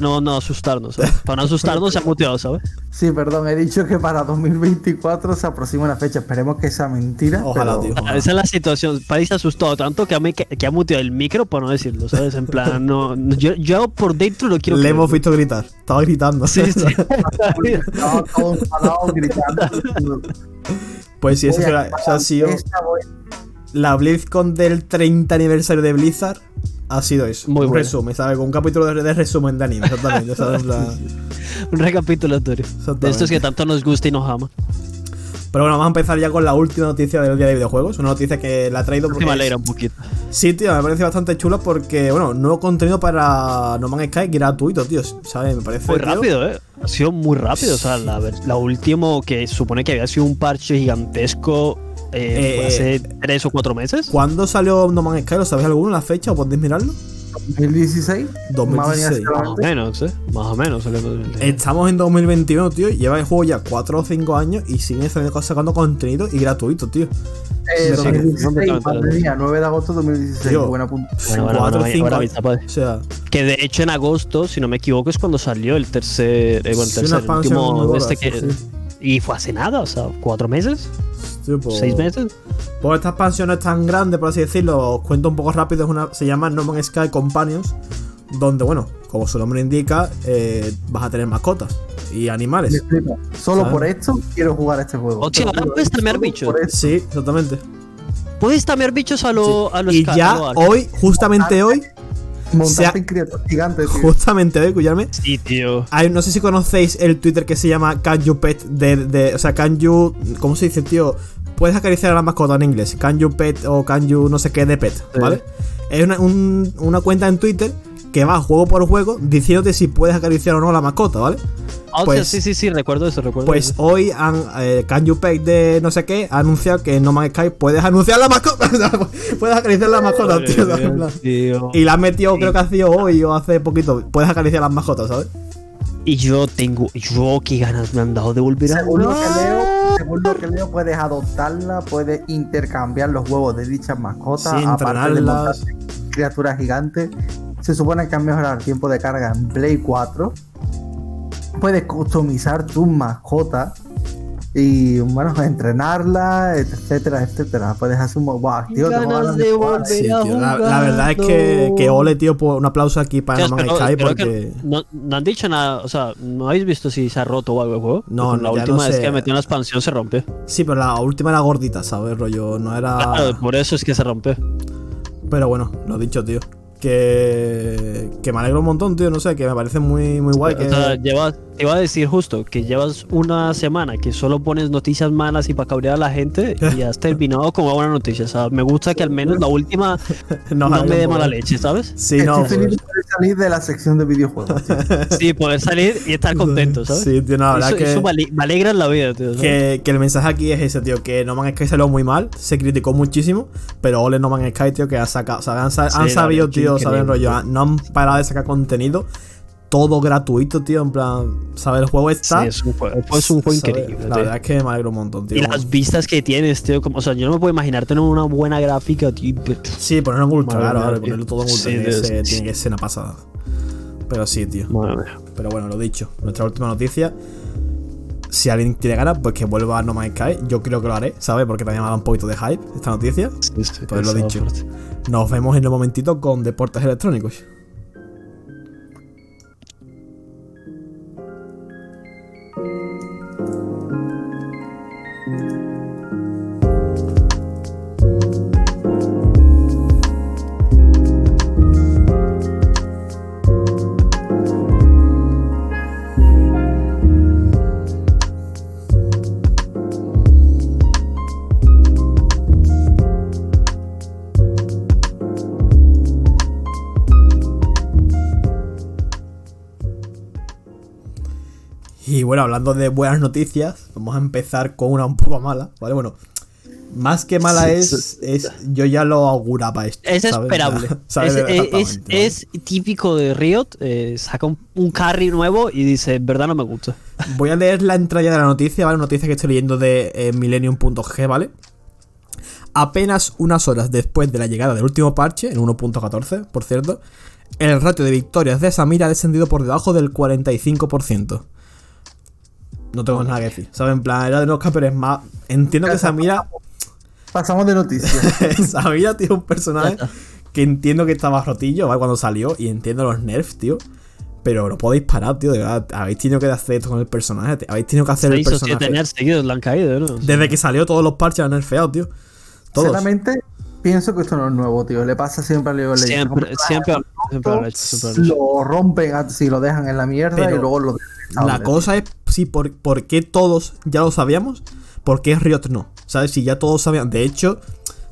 no, no asustarnos, ¿sabes? Para no *laughs* asustarnos se ha muteado, ¿sabes? Sí, perdón, he dicho que para 2024 se aproxima una fecha. Esperemos que sea mentira. Ojalá, pero- tío. ojalá. Esa es la situación. Padre se ha asustado tanto que ha, me- que, que ha muteado el micro para no decirlo, ¿sabes? En plan, no, no- yo, yo por dentro lo quiero Le creer. hemos visto gritar. Estaba gritando. Sí, sí. *laughs* Estaba todo enfadado, gritando. pues sí, eso, Voy a será- ha sido. esta, voy- La BlizzCon del 30 aniversario de Blizzard. Ha sido eso. Muy un resumen, ¿sabes? Con un capítulo de, resumen de anime, exactamente. ¿sabes? Plan- *laughs* Un recapitulatorio. De estos que tanto nos gusta y nos ama. Pero bueno, vamos a empezar ya con la última noticia del día de videojuegos. Una noticia que la ha traído Que porque. me alegra un poquito. Sí, tío, me parece bastante chula porque, bueno, nuevo contenido para No Man's Sky gratuito, tío. ¿Sabes? Me parece. Muy tío, rápido, ¿eh? Ha sido muy rápido. O sea, la, la último que supone que había sido un parche gigantesco eh, Eh, hace tres o cuatro meses. ¿Cuándo salió No Man's Sky? ¿Lo sabéis alguno? ¿La fecha? ¿O podéis mirarlo? 2016. 2016. Más o menos, ¿eh? Más o menos. salió en 2020. Estamos en 2021, tío. Lleva el juego ya 4 o 5 años y siguen saliendo- sacando contenido y gratuito, tío. Eh, Sí, 2016, completamente. pandemia, 9 de agosto de 2016. Tío. Buena punta. Bueno, bueno, 4 o bueno, 5 ahora años. avisa, padre. O sea, Que de hecho en agosto, si no me equivoco, es cuando salió el tercer. eh, bueno, el tercer, el último. Este que, sí. Y fue hace nada, o sea, cuatro meses, tío, pues- seis meses. Pues esta expansión no es tan grande, por así decirlo. Os cuento un poco rápido. Es una, se llama No Man's Sky Companions. Donde, bueno, como su nombre indica, eh, vas a tener mascotas y animales. Solo ¿Sabes? por esto quiero jugar a este juego. Hostia, ahora puedes tamear bichos. Sí, exactamente. Puedes tamear bichos a lo, a los Y ya hoy, justamente hoy, Ha- en criaturas gigantes, tío. justamente hoy, escuchadme. Sí, tío. Hay, no sé si conocéis el Twitter que se llama Can You Pet de, de- o sea, Can You, ¿cómo se dice, tío? Puedes acariciar a la mascota en inglés, Can You Pet o Can You no sé qué de Pet, ¿vale? Es una, un- una cuenta en Twitter que va juego por juego diciéndote si puedes acariciar o no a la mascota, ¿vale? Ah, o sea, Pues- sí, sí, sí, recuerdo eso, recuerdo Pues eso. hoy han, eh, Can You Pet de no sé qué ha anunciado que en No Man's Sky puedes anunciar la mascota, *laughs* puedes acariciar la mascota, Madre tío. Y la han metido, creo que ha sido hoy o hace poquito. Puedes acariciar las mascotas, ¿sabes? Y yo tengo. Yo qué ganas me han dado de volver a Según lo que leo, según lo que leo, puedes adoptarla, puedes intercambiar los huevos de dichas mascotas, Sí, aparte de criaturas gigantes. Se supone que han mejorado el tiempo de carga en Play 4. Puedes customizar tus mascotas y bueno, entrenarla, etcétera, etcétera. Puedes hacer un wow, tío, de. Sí, tío. La, la verdad es que, que ole, tío, por un aplauso aquí para Sky porque. que no, no han dicho nada, o sea, ¿no habéis visto si se ha roto o algo el juego? No, la última no vez sé. que metió una expansión se rompió. Sí, pero la última era gordita, ¿sabes? Rollo, no era. Claro, por eso es que se rompió. Pero bueno, lo dicho, tío. Que. Que me alegro un montón, tío. No sé, que me parece muy, muy guay. Que... O sea, llevas, te iba a decir justo que llevas una semana que solo pones noticias malas y para cabrear a la gente y has terminado con una buena noticia. O sea, me gusta que al menos la última *laughs* no me dé mala montón. leche, ¿sabes? Sí, no. Estoy feliz pues- de poder salir de la sección de videojuegos. tío. *laughs* Sí, poder salir y estar contento, ¿sabes? Sí, tío, no, la verdad eso, que. eso me ale- me alegra en la vida, tío. Que, que el mensaje aquí es ese, tío, que No Man's Sky salió muy mal, se criticó muchísimo, pero ole No Man's Sky, tío, que ha sacado, o sea, han, Sí, sabido, tío, saben rollo, no han parado de sacar contenido, todo gratuito, tío, en plan, ¿sabes? El juego está... Sí, es un juego, es un juego ¿sabes? increíble. La tío. verdad es que me alegro un montón, tío. Y las vistas que tienes, tío. Como, o sea, yo no me puedo imaginar tener una buena gráfica, tío. Sí, ponerlo en ultra, claro, ponerlo todo en ultra, Sí, tiene, que tío, ser, sí. tiene que ser una pasada. Pero sí, tío. Madre. Pero bueno, lo dicho, nuestra última noticia. Si alguien tiene ganas, pues que vuelva a No Man's Sky. Yo creo que lo haré, ¿sabes? Porque también me ha dado un poquito de hype esta noticia. Sí, sí, Pues lo dicho. Nos vemos en un momentito con deportes electrónicos. Bueno, hablando de buenas noticias, vamos a empezar con una un poco mala, ¿vale? Bueno, más que mala es, es yo ya lo auguraba esto. Es ¿sabes? esperable. *laughs* ¿Sabes? Es, es- Exactamente, ¿vale? es típico de Riot. eh, saca un, un carry nuevo y dice, en verdad no me gusta. *laughs* Voy a leer la entrada de la noticia, ¿vale? Una noticia que estoy leyendo de eh, Millennium.g, ¿vale? Apenas unas horas después de la llegada del último parche, en 1.14, por cierto, el ratio de victorias de Samira ha descendido por debajo del 45%. No tengo nada que decir. ¿Sabes? En plan, era de los campeones más. Entiendo que Samira. Pasamos de noticias. *laughs* Samira tiene un personaje que entiendo que estaba rotillo, ¿vale? Cuando salió. Y entiendo los nerfs, tío. Pero no podéis parar, tío. De verdad. Habéis tenido que hacer esto con el personaje. tío. Habéis tenido que hacer el Seis o siete personaje. nerfs seguidos le han caído, ¿no? Desde que salió todos los parches han nerfeado, tío. Todos. Sinceramente, pienso que esto no es nuevo, tío. Le pasa siempre a League. Siempre, siempre, siempre lo han hecho, siempre lo han hecho. Lo rompen así, lo dejan en la mierda Pero y luego lo dejan. La cosa es, sí, por, ¿por qué todos ya lo sabíamos? ¿Por qué Riot no? ¿Sabes? Si ya todos sabían. De hecho.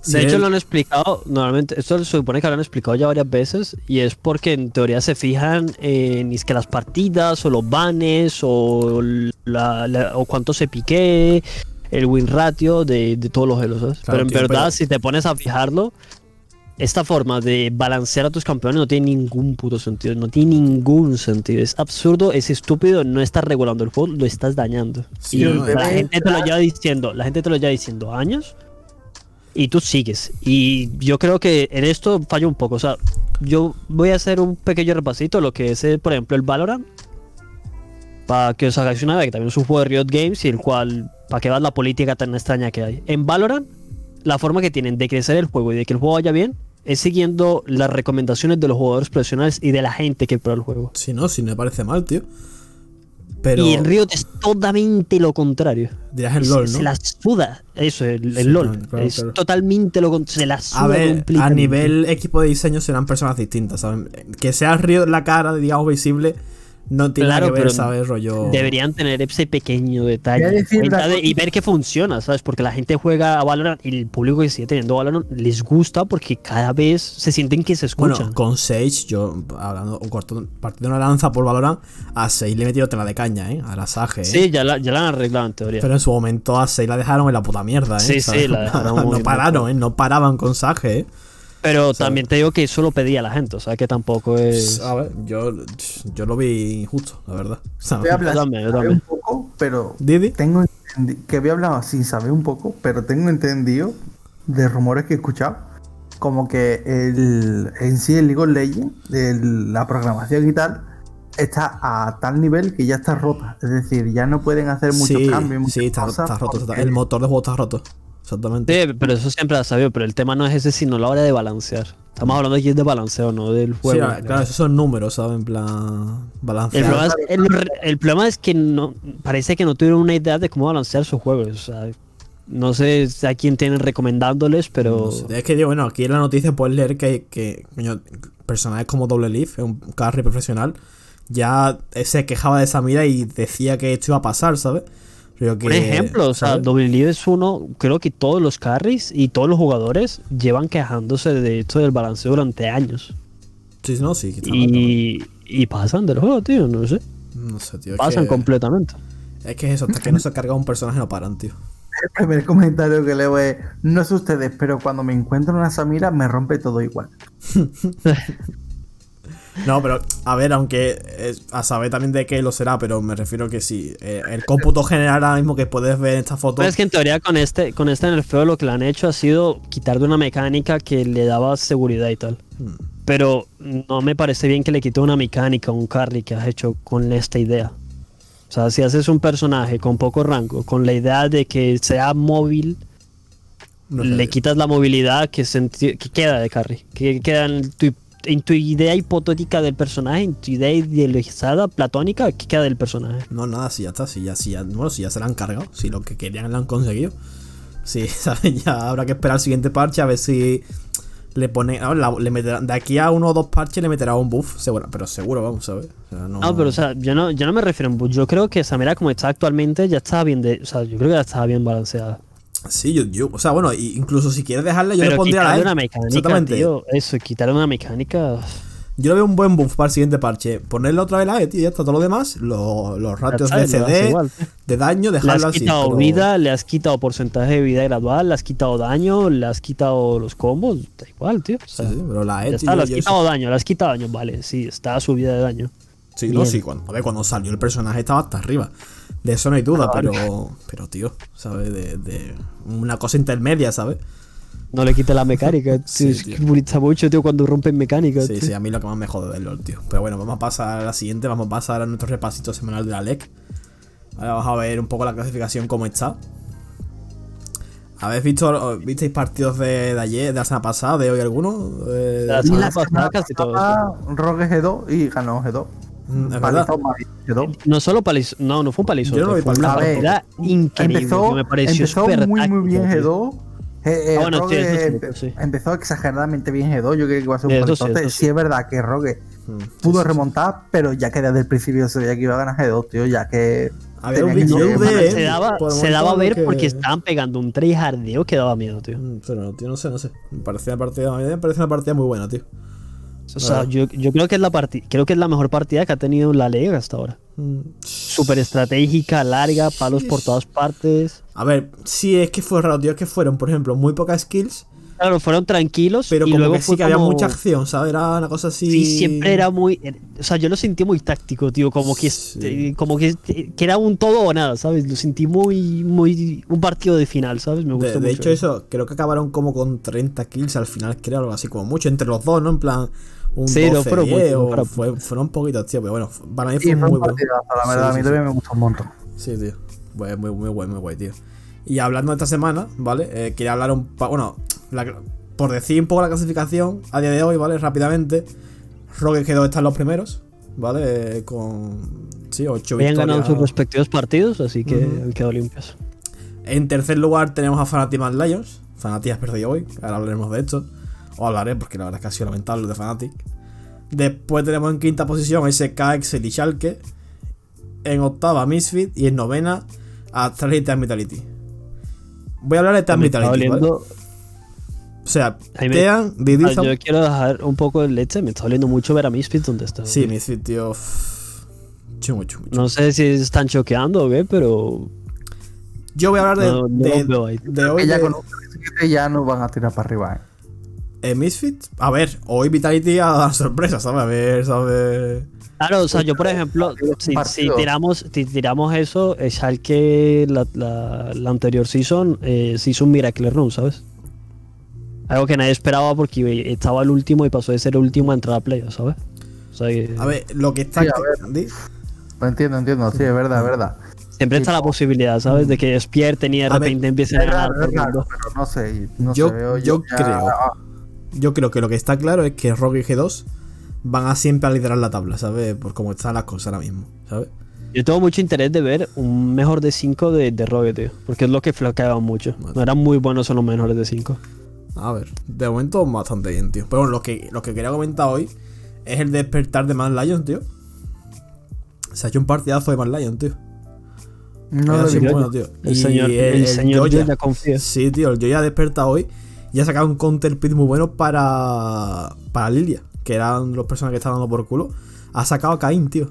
si De hecho, lo han explicado, normalmente, esto se supone que lo han explicado ya varias veces, y es porque en teoría se fijan en es que las partidas, o los banes, o, la, la- o cuánto se pique, el win ratio de, de todos los helos, pero en tío, verdad, pero- si te pones a fijarlo, esta forma de balancear a tus campeones no tiene ningún puto sentido, no tiene ningún sentido, es absurdo, es estúpido, no estás regulando el juego, lo estás dañando. Sí, y no, la gente te lo lleva diciendo, la gente te lo lleva diciendo años y tú sigues. Y yo creo que en esto fallo un poco. O sea, yo voy a hacer un pequeño repasito lo que es, eh, por ejemplo, el Valorant. Para que os hagáis una idea, que también es un juego de Riot Games y el cual, para que veas la política tan extraña que hay. En Valorant, la forma que tienen de crecer el juego y de que el juego vaya bien es siguiendo las recomendaciones de los jugadores profesionales y de la gente que prueba el juego. Si no, si no me parece mal, tío. Pero. Y en Riot es totalmente lo contrario. Dirás el Se- LOL, Se ¿no? la suda. Eso, el, el Sí, LOL. claro, claro, es totalmente lo contrario. Se la suda A ver, a nivel equipo de diseño serán personas distintas, ¿saben? Que sea Riot la cara, digamos, visible, no tiene Claro, nada que ver, pero ¿sabes? Rollo. Deberían tener ese pequeño detalle de- y ver que funciona, ¿sabes? Porque la gente juega a Valorant y el público que sigue teniendo Valorant les gusta porque cada vez se sienten que se escuchan. Bueno, con Sage, yo, hablando, un corto, partiendo una lanza por Valorant, a Sage le he metido tela de caña, ¿eh? A la Sage, ¿eh? sí, ya la, ya la han arreglado en teoría. Pero en su momento a Sage la dejaron en la puta mierda, ¿eh? Sí, sí, ¿sabes? la *laughs* dejaron muy no pararon, ¿eh? No paraban con Sage, ¿eh? Pero también te digo que eso lo pedía la gente, o sea que tampoco es... A ver, yo, yo lo vi injusto, la verdad. *laughs* ¿sabes? Voy a hablar Yo también, yo un poco, pero Didi. tengo que voy a hablar sin saber un poco, pero tengo entendido de rumores que he escuchado como que el en sí el League of Legends, el- la programación y tal está a tal nivel que ya está rota, es decir, ya no pueden hacer muchos Sí, cambios, muchas sí, está, cosas está roto. está- el motor de juego está roto. Exactamente. Sí, pero eso siempre has sabido, pero el tema no es ese, sino la hora de balancear. Estamos hablando aquí de balanceo, no del Sí, juego. claro, esos son números, ¿sabes? En plan. El Balancear. problema, es, el, el problema es que no parece que no tuvieron una idea de cómo balancear sus juegos. O sea, no sé a quién tienen recomendándoles, pero. No sé, Es que digo, bueno, aquí en la noticia puedes leer que, que coño, personajes como Double Leaf, un carry profesional, ya se quejaba de esa mira y decía que esto iba a pasar, ¿sabes? Que, Por ejemplo, o sea, es uno, creo que todos los carries y todos los jugadores llevan quejándose de esto del balanceo durante años. Sí, no, sí. Y, y pasan del juego, tío, no sé. No sé, tío. Es Pasan que, completamente. es que eso, hasta que no se carga un personaje no paran, tío. El primer comentario que leo es, no sé ustedes, pero cuando me encuentro una Samira me rompe todo igual. *laughs* No, pero a ver, aunque es- a saber también de qué lo será, pero me refiero que sí. eh, el cómputo general ahora mismo que puedes ver en esta foto. Pero es que en teoría con este, con este nerfeo lo que le han hecho ha sido quitar de una mecánica que le daba seguridad y tal. Hmm. Pero no me parece bien que le quite una mecánica a un carry que has hecho con esta idea. O sea, si haces un personaje con poco rango, con la idea de que sea móvil, no sé, le quitas la movilidad que, que queda de carry. Que queda en tu, en tu idea hipotética del personaje, en tu idea idealizada, platónica, que queda del personaje. No, nada, si ya está, si ya, si ya, bueno, si ya se la han cargado, si lo que querían lo han conseguido. Sí, *laughs* ¿sabes? Ya habrá que esperar al siguiente parche a ver si le pone. ah, la- le meterán- de aquí a uno o dos parches le meterá un buff, seguro, pero seguro, vamos a ver. O sea, no, No, pero o sea, yo no, yo no me refiero en buff. Yo creo que Samira como está actualmente ya estaba bien de, o sea, yo creo que ya estaba bien balanceada. Sí, yo, yo, o sea, bueno, incluso si quieres dejarle, yo le pondría la una mecánica, Exactamente. tío, eso, quitarle una mecánica. Yo lo veo un buen buff para el siguiente parche. Ponerle otra vez la E, tío, ya está. Todo lo demás, lo- los ratios de le CD, igual, de daño, Le dejarlo has así. quitado pero- vida, le has quitado porcentaje de vida gradual, le has quitado daño, le has quitado los combos. Da igual, tío. O Sí, sea, sí, pero la E, tío, está, le has quitado daño, le has quitado daño. Vale, sí, está su vida de daño. Sí, no, Bien. sí, cuando, a ver, cuando salió el personaje estaba hasta arriba. De eso no hay duda, Ah, vale. pero, pero tío, ¿sabes? De, de una cosa intermedia, ¿sabes? No le quite la mecánica. *laughs* tío, Sí, es tío. que molesta mucho, tío, cuando rompen mecánica. Sí, tío. sí, a mí lo que más me jode del LOL, tío. Pero bueno, vamos a pasar a la siguiente, vamos a pasar a nuestro repasito semanal de la LEC. Ahora vamos a ver un poco la clasificación cómo está. ¿Habéis visto, visteis partidos de, de ayer, de la semana pasada, de hoy alguno? Eh, La semana la pasada casi todo. pasada, Rogue G2 y ganó G2. Mm, es verdad. Palizó Madrid G2. No solo palizo, no, no fue un palizo. Yo no vi fue una partida increíble. Empezó, me pareció empezó muy, muy bien táctica, tío. G2. Eh, eh, Ah, bueno, sí, eso cierto, sí. Empezó exageradamente bien G2. Yo creo que iba a ser un Eso sí, Sí, sí. es verdad que Rogue Mm, sí, pudo sí, sí. remontar, pero ya que desde el principio se veía que iba a ganar G2, tío. Ya que. Había un ser- de. Se daba, se daba a ver que- porque estaban pegando un tryhardeo que daba miedo, tío. Mm, Pero, tío, no sé, no sé. Me parecía una partida, me parece una partida muy buena, tío. O sea, Ah. yo, yo creo que es la creo que es la mejor partida que ha tenido la liga hasta ahora. Mm, Súper estratégica, larga, palos por todas partes. A ver, sí, es que fue raro, tío. Es que fueron, por ejemplo, muy pocas kills. Claro, fueron tranquilos Pero y como luego que sí que había mucha acción, ¿sabes? Era una cosa así. Sí, siempre era muy, o sea, yo lo sentí muy táctico, tío, como que, Sí. eh, como que, que era un todo o nada, ¿sabes? Lo sentí muy, muy, un partido de final, ¿sabes? Me De, gustó de mucho. hecho, eso, creo que acabaron como con 30 kills al final, creo, algo así como mucho, entre los dos, ¿no? En plan, un Sí, no 12, fueron 10, muchos, o fueron- fue- fueron poquitos, tío, pero bueno, para mí Sí, fue fue muy bueno. la Sí, verdad. a sí, mí sí. también me gustó un montón. Sí, tío. Pues muy, muy guay, muy guay, tío. Y hablando de esta semana, ¿vale? Eh, quería hablar un Bueno, la- por decir un poco la clasificación a día de hoy, ¿vale? Rápidamente. Rogue quedó está en los primeros, ¿vale? Eh, con. Sí, 8 Habían ganado sus victorias. respectivos partidos, así que Ujú. han quedado limpios. En tercer lugar tenemos a Fanatic Mad Lions. Fanatic has perdido hoy, ahora hablaremos de esto. Hablaré, porque la verdad es que ha sido lamentable lo de Fanatic. Después tenemos en quinta posición SK, Excel y Schalke. En octava Misfit. Y en novena Astralis y Team Vitality. Voy a hablar de está Vitality, ¿vale? O sea, Ahí me- Team, Ah, Didizam- yo quiero dejar un poco de leche, me está oliendo mucho ver a Misfits donde está. Sí, Misfit, tío. Chungo, chungo, chungo. No sé si están choqueando o qué, pero Yo voy a hablar de, No, no de, de hoy. Que ya de- con un 7 ya nos van a tirar para arriba, ¿eh? Eh, Misfit. A ver, hoy Vitality ha dado sorpresa, ¿sabes? A ver, ¿sabes? Claro, o sea, yo por ejemplo, un si, tiramos, si tiramos eso, eh, Schalke la, la, la anterior season eh, se hizo un Miracle Run, ¿sabes? Algo que nadie esperaba porque estaba el último y pasó de ser el último a entrar a playoff, ¿sabes? O sea, que A ver, lo que está. Sí, a Di- Lo entiendo, entiendo. Sí, es verdad, es verdad. siempre está la posibilidad, ¿sabes? De que despierten y de ver, repente empiecen a Es ganar es pero no sé. No Yo- sé, veo yo ya- creo. Yo creo que lo que está claro es que Rogue y G2 van a siempre a liderar la tabla, ¿sabes? Por cómo están las cosas ahora mismo, ¿sabes? Yo tengo mucho interés de ver un mejor de 5 de, de Rogue, tío. Porque es lo que flaqueaban mucho. Vale. No eran muy buenos en los mejores de 5. A ver, de momento bastante bien, tío. Pero bueno, lo que, lo que quería comentar hoy es el despertar de Mad Lion, tío. Se ha hecho un partidazo de Mad Lion, tío. No Ha visto. bueno, tío. El Y señor, el, señor Joya- ya confía. Sí, tío, el Joya desperta hoy y ha sacado un counter pit muy bueno para, para Lilia, que eran los personas que estaban dando por culo. Ha sacado a Cain, tío.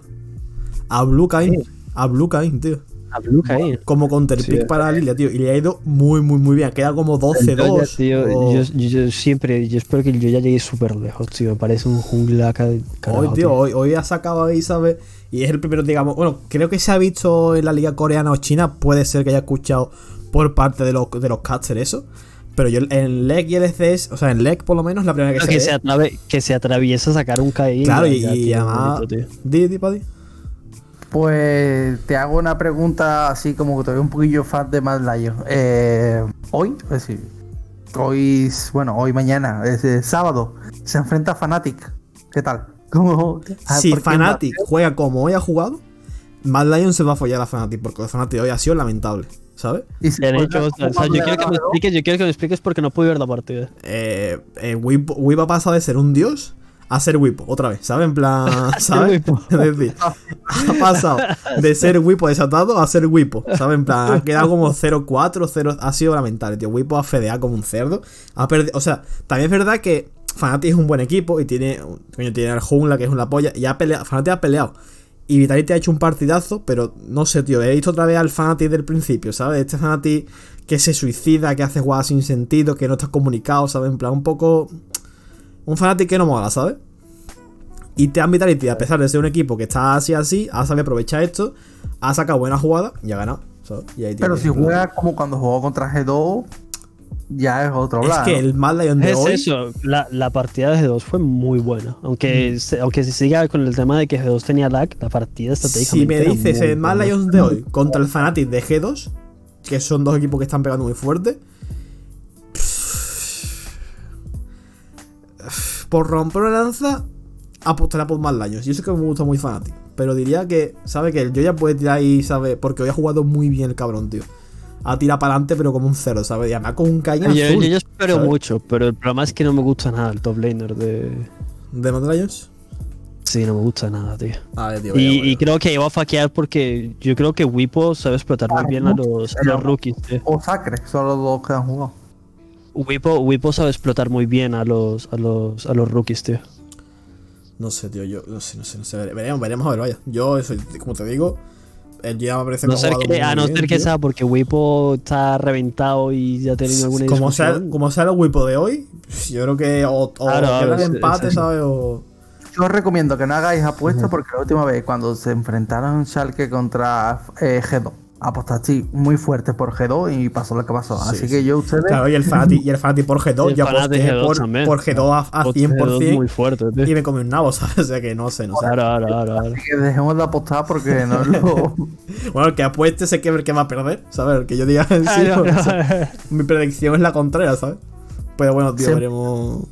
A Blue Cain. A Blue Cain, tío. A Blue ahí. Como counter Sí. pick para Lilia, tío. Y le ha ido muy, muy, muy bien. Queda como El 12-2. Joya, tío, o- yo, yo- yo siempre, yo espero que el Joya llegue súper lejos, tío. Me parece un jungla ca- carajo, Hoy, tío, hoy, hoy ha sacado ahí, ¿sabes? Y es el primero, digamos. Bueno, creo que se ha visto en la liga coreana o china. Puede ser que haya escuchado por parte de los, de los casters eso. Pero yo en LEC y LCS, o sea, en LEC por lo menos, la primera que Pero se que, se atrave- que se atraviesa a sacar un KI. Claro, y, ya y tiene además. Di, di, pa' di. Pues te hago una pregunta así como que te veo un poquillo fan de Mad Lion. Eh, hoy, es decir, hoy, bueno, hoy mañana, es eh, sábado, se enfrenta a Fnatic. ¿Qué tal? *laughs* ¿Cómo? Ah, si ¿por quién Fnatic juega como hoy ha jugado, Mad Lion se va a follar a Fnatic. Porque Fnatic hoy ha sido lamentable, ¿sabes? Y si juega hecho. O sea, yo quiero que me expliques, yo quiero que me expliques porque no pude ver la partida. Eh, eh, Whip, Whip ha pasado de ser un dios a ser Whipo, otra vez, ¿sabes? En plan, *laughs* ¿sabes? *laughs* Es decir, ha pasado de *laughs* ser Whipo desatado a ser Whipo, ¿sabes? En plan, ha quedado como 0-4, 0, ha sido lamentable, tío. Whipo ha fedeado como un cerdo. Ha perdido, o sea, también es verdad que Fnatic es un buen equipo y tiene, coño, tiene al Jungla que es una polla y ha peleado, Fnatic ha peleado. Y Vitality ha hecho un partidazo, pero no sé, tío, he visto otra vez al Fnatic del principio, ¿sabes? Este Fnatic que se suicida, que hace jugadas sin sentido, que no está comunicado, ¿sabes? En plan, un poco... Un Fnatic que no mola, ¿sabes? Y te han Vitality, a pesar de ser un equipo que está así así, ha sabido aprovechar esto, ha sacado buena jugada y ha ganado. ¿sabes? Y ahí Pero si juega como cuando jugó contra G2, ya es otro Es lado. que el Mad Lion de Es hoy. eso, la, la partida de G2 fue muy buena. Aunque, Mm. se, aunque se siga con el tema de que G2 tenía lag, la partida Si estratégicamente. me dices el Mad. Lions de hoy contra el Fnatic de G2, que son dos equipos que están pegando muy fuerte. Por romper una lanza, apostaría por Mad Lions. Y eso que me gusta muy Fnatic. Pero diría que, ¿sabe que Yo ya puede tirar ahí, ¿sabe? Porque hoy ha jugado muy bien el cabrón, tío. Ha tirado para adelante, pero como un cero, ¿sabes? Y además con un cañón Yo, yo- yo espero ¿sabes? mucho, pero el problema es que no me gusta nada el top laner de. ¿De Lions? Sí, no me gusta nada, tío. A ver, tío. Y, creo que iba a faquear porque yo creo que Wipo sabe explotar muy bien a los, a los rookies, tío. O Sacre, son los dos que han jugado. Wipo, Wipo sabe explotar muy bien a los, a los, a los rookies, tío. No sé, tío, yo no sé, no sé, no sé. vere- Veremos, veremos a ver, vaya. Yo, eso, como te digo, el día me parece No que ha ser jugado que, muy a no bien, ser que tío. sea porque Wipo está reventado y ya ha tenido alguna como sea, como sea el Wipo de hoy, yo creo que o, o Claro, queda claro, el empate. ¿sabes? O. Yo os recomiendo que no hagáis apuestas porque la última vez cuando se enfrentaron Schalke contra eh, G2, apostaste muy fuerte por G2 y pasó lo que pasó. Sí, Así sí. que yo ustedes Claro, y el Fanatic, y el Fanatic por G2, El yo Fnatic aposté G2 por, también. por G2 a, a Otro G2 muy 100% fuerte, tío. y me comí un nabo, *laughs* ¿sabes? O sea que no sé, no sé. Ahora, ahora, ahora, ahora. que dejemos de apostar porque no lo. *laughs* Bueno, el que apueste sé que el que va a perder, ¿sabes? El que yo diga en *laughs* sí, mi predicción es la contraria, ¿sabes? Pero bueno, tío, veremos.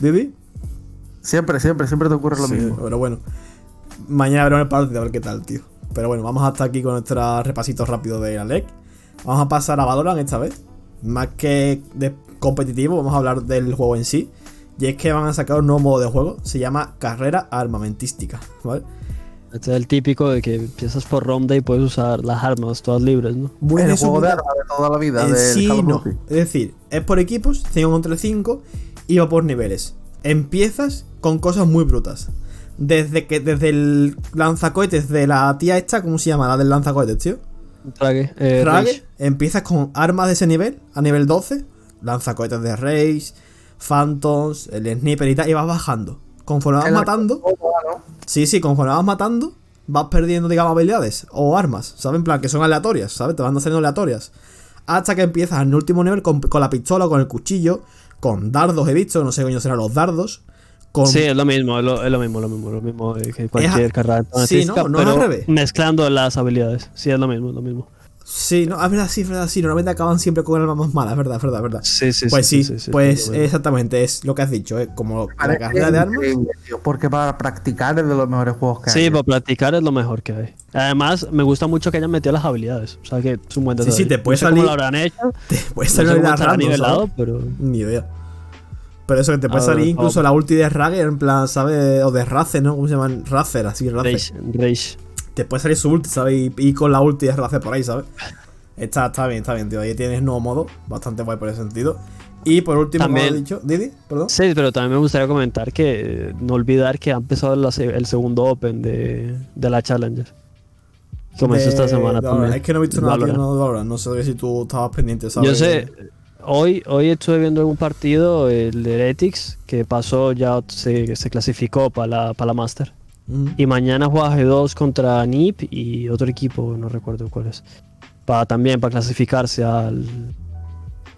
¿Didi? siempre, siempre, siempre te ocurre lo Sí, mismo. Pero bueno, mañana veremos el partido a ver qué tal, tío. Pero bueno, vamos hasta aquí con nuestro repasito rápido de la LEC. Vamos a pasar a Valorant esta vez. Más que de competitivo, vamos a hablar del juego en sí. Y es que van a sacar un nuevo modo de juego. Se llama Carrera Armamentística, ¿vale? Este es el típico de que empiezas por ronda y puedes usar las armas todas libres, ¿no? Muy el juego de armas de toda la vida. En sí, no. Es decir, es por equipos, 5 contra 5 y va por niveles. Empiezas con cosas muy brutas. Desde que desde el lanzacohetes de la tía esta, ¿cómo se llama? La del lanzacohetes, tío. Trague, eh, Rage, Rage. empiezas con armas de ese nivel, a nivel 12, lanzacohetes de Rage, Phantoms, el sniper y tal, y vas bajando. Conforme vas matando, sí, sí, conforme vas matando, vas perdiendo, digamos, habilidades o armas, ¿sabes? En plan, que son aleatorias, ¿sabes? Te van haciendo aleatorias. Hasta que empiezas en el último nivel con, con la pistola, con el cuchillo, con dardos, he visto, no sé coño serán los dardos. Con, Sí, es lo mismo, es lo, es lo mismo, lo mismo, lo mismo eh, que cualquier a- carrera sí, artística, ¿no? No es al pero revés. mezclando las habilidades. Sí, es lo mismo, es lo mismo. Sí, no, es verdad, sí, es verdad, sí. Normalmente acaban siempre con armas más malas, es verdad, es verdad, es verdad. Sí, sí, Pues sí, sí, sí, pues exactamente, es lo que has dicho, es como la carrera de armas. porque para practicar es de los mejores juegos que hay. Sí, para practicar es lo mejor que hay. Además, me gusta mucho que hayan metido las habilidades. O sea que es un buen Sí, detalle. sí, *laughs* te puede no sé cómo lo habrán hecho. Puede No salir sé cómo la nivelado, ¿sabes? pero. Ni idea. Pero eso que te puede salir incluso la ulti de Rage, en plan, ¿sabes? O de Razer, ¿no? ¿Cómo se llaman? Razer, así, Razer. Rage, Rage. Te puede salir su ulti, ¿sabes? Y, y con la ulti de Razer por ahí, ¿sabes? Está, está bien, está bien, tío. Ahí tienes nuevo modo, bastante guay por ese sentido. Y por último, como También- he dicho, Didi, perdón. Sí, pero también me gustaría comentar que no olvidar que ha empezado la el segundo Open de, de la Challenger. Comenzó esta semana de también. Es que no he visto nada, no, Valorant. No sé si tú estabas pendiente, ¿sabes? Yo sé, hoy, hoy estuve viendo algún partido, el de Heretics, que pasó, ya se, se clasificó para la, para la Master. Mm. Y mañana juega G2 contra NIP y otro equipo, no recuerdo cuál es. Para, también para clasificarse al,